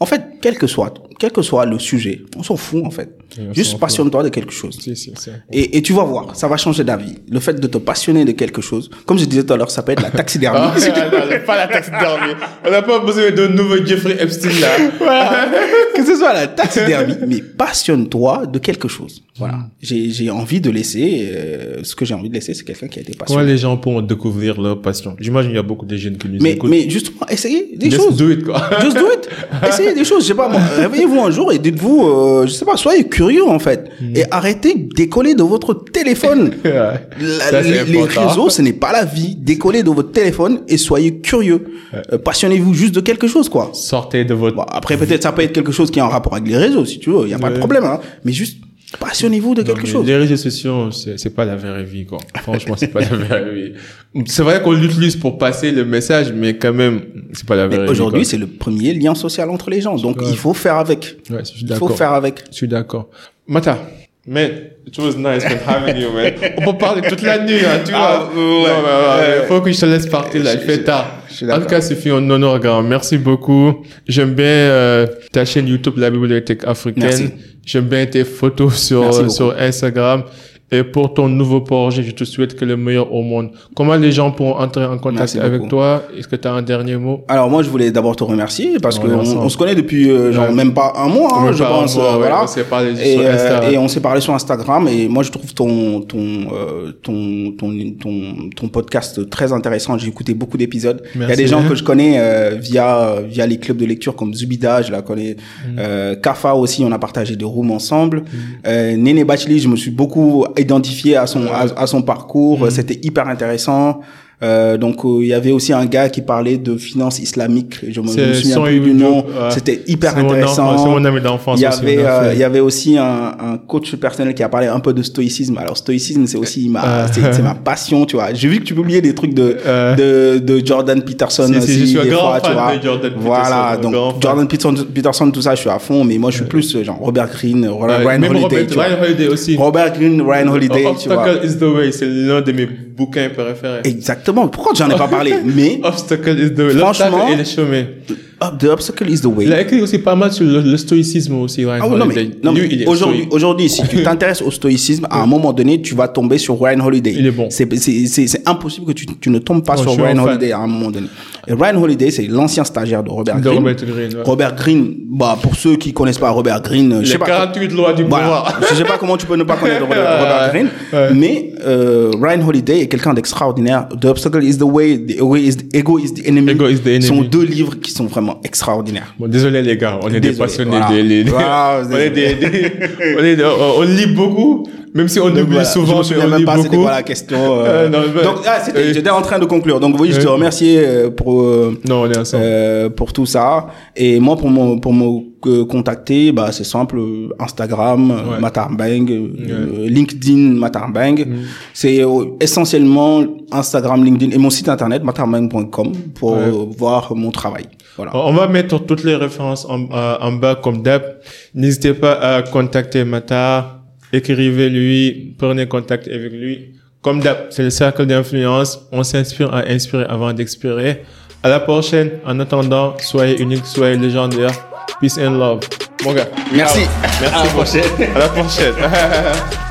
en fait, quel que soit, quel que soit le sujet, on s'en fout, en fait. Juste passionne-toi de quelque chose. et, et, tu vas voir, ça va changer d'avis. Le fait de te passionner de quelque chose, comme je disais tout à l'heure, ça peut être la taxidermie. ah, pas la taxidermie. On n'a pas besoin de nouveau Jeffrey Epstein là. que ce soit la taxidermie, mais passionne-toi de quelque chose. Voilà. Hmm. J'ai, envie de laisser, euh, ce que j'ai envie de laisser, c'est quelqu'un qui a été passionné. Comment les gens pourront découvrir leur passion? J'imagine qu'il y a beaucoup de jeunes qui nous mais, écoutent. Mais justement, essayez des Just choses. do it, quoi. Just do it. Essayez des choses. Je sais pas, moi, réveillez-vous un jour et dites-vous, euh, je sais pas, soyez curieux, en fait. Hmm. Et arrêtez de décoller de votre téléphone. La, les, les, réseaux, ce n'est pas la vie. Décollez de votre téléphone et soyez curieux. Euh, passionnez-vous juste de quelque chose, quoi. Sortez de votre... Bon, après, peut-être ça peut être quelque chose qui est en rapport avec les réseaux, si tu veux. Il n'y a pas de problème, hein. Mais juste Passionnez-vous de quelque chose. Les réseaux sociaux, c'est pas la vraie vie, quoi. Franchement, c'est pas la vraie vie. C'est vrai qu'on l'utilise pour passer le message, mais quand même, c'est pas la vraie vie. Aujourd'hui, c'est le premier lien social entre les gens. Donc, il faut faire avec. Ouais, je suis il faut faire avec. Je suis d'accord. Mata, man, it was nice having you, man. On peut parler toute la nuit, hein, tu ah, vois. Ouais, ouais, ouais, faut que je te laisse partir, là. Il fait tard. En tout cas, c'est fait un honneur grand. Merci beaucoup. J'aime bien euh, ta chaîne YouTube, la Bibliothèque africaine. Merci. J'aime bien tes photos sur, sur Instagram. Et pour ton nouveau projet, je te souhaite que le meilleur au monde. Comment les gens pourront entrer en contact avec toi? Est-ce que tu as un dernier mot? Alors moi, je voulais d'abord te remercier parce qu'on on, se connaît depuis euh, genre même pas un mois, hein, je pense. Mois, euh, voilà. On parlé et, sur Instagram. et on s'est parlé sur Instagram. Et moi, je trouve ton ton euh, ton, ton, ton ton podcast très intéressant. J'ai écouté beaucoup d'épisodes. Il y a des gens que je connais euh, via via les clubs de lecture comme Zubida, je la connais. Mm. Euh, Kafa aussi, on a partagé des rooms ensemble. Mm. Euh, Néné Bacheli, je me suis beaucoup identifié à son à, à son parcours. Mhm. C'était hyper intéressant. Euh, donc euh, il y avait aussi un gars qui parlait de finance islamique. Je me, me souviens plus du nom. C'était hyper intéressant. C'est mon ami d'enfance Il y avait, euh, il y avait aussi un, un coach personnel qui a parlé un peu de stoïcisme. Alors stoïcisme, c'est aussi ma, Euh. c'est ma passion, tu vois. J'ai vu que tu publiais des trucs de Euh. de, de Jordan Peterson Si, si, aussi je suis un des grand fois, tu vois. de Jordan Peterson, Voilà, donc. Jordan Peterson, Peterson, tout ça, je suis à fond. Mais moi, je suis plus genre Robert Greene, Ryan Holiday, Robert. Ryan Holiday aussi. Robert Greene, Ryan Holiday, tu vois. Obstacle is the way, c'est l'un de mes bouquins préférés. Exactement. Pourquoi j'en ai pas parlé? Mais Obstacle is the way. Franchement- et le chemin. The Obstacle is the Way. Il a écrit aussi pas mal sur le, le stoïcisme aussi, Ryan Ah oui, non, mais, non, aujourd'hui, aujourd'hui, si tu t'intéresses au stoïcisme, à un moment donné, tu vas tomber sur Ryan Holiday. Il est bon. C'est, c'est, c'est, c'est impossible que tu, tu ne tombes pas sur Ryan. Holiday à un moment donné. Et Ryan Holiday, c'est l'ancien stagiaire de Robert De Greene. Robert Greene, ouais. Robert Greene, bah, pour ceux qui connaissent pas Robert Greene, je sais Les pas. 48 lois du je sais pas comment tu peux ne pas connaître Robert, Ouais. mais euh, Ryan Holiday est quelqu'un d'extraordinaire. The Obstacle is the Way, The Ego is the, Ego is the Enemy. Ego is the sont deux livres qui sont vraiment extraordinaires. Bon, désolé les gars, on est des Désolé, passionnés voilà. des, les- les- Voilà, on est des, des- on est des- on, on lit beaucoup, même si on Donc, oublie voilà. souvent, je me souviens on même pas c'était quoi la question. euh. Euh, non, bah, Donc ah, j'étais en train de conclure. Donc oui, je te remercie euh, pour euh, Non, on est ensemble. euh, pour tout ça. Et moi pour me pour me euh, contacter, bah c'est simple, Instagram Ouais. Matarbang, LinkedIn Matarbang. Mm. C'est essentiellement Instagram, LinkedIn et mon site internet matarbang.com pour Ouais. voir mon travail. Voilà. On va mettre toutes les références en, euh, en bas comme d'hab. N'hésitez pas à contacter Mata, écrivez-lui, prenez contact avec lui. Comme d'hab, c'est le cercle d'influence. On s'inspire à inspirer avant d'expirer. À la prochaine. En attendant, soyez unique, soyez légendaire. Peace and love. Mon gars. Merci. Merci. À la prochaine. À la prochaine.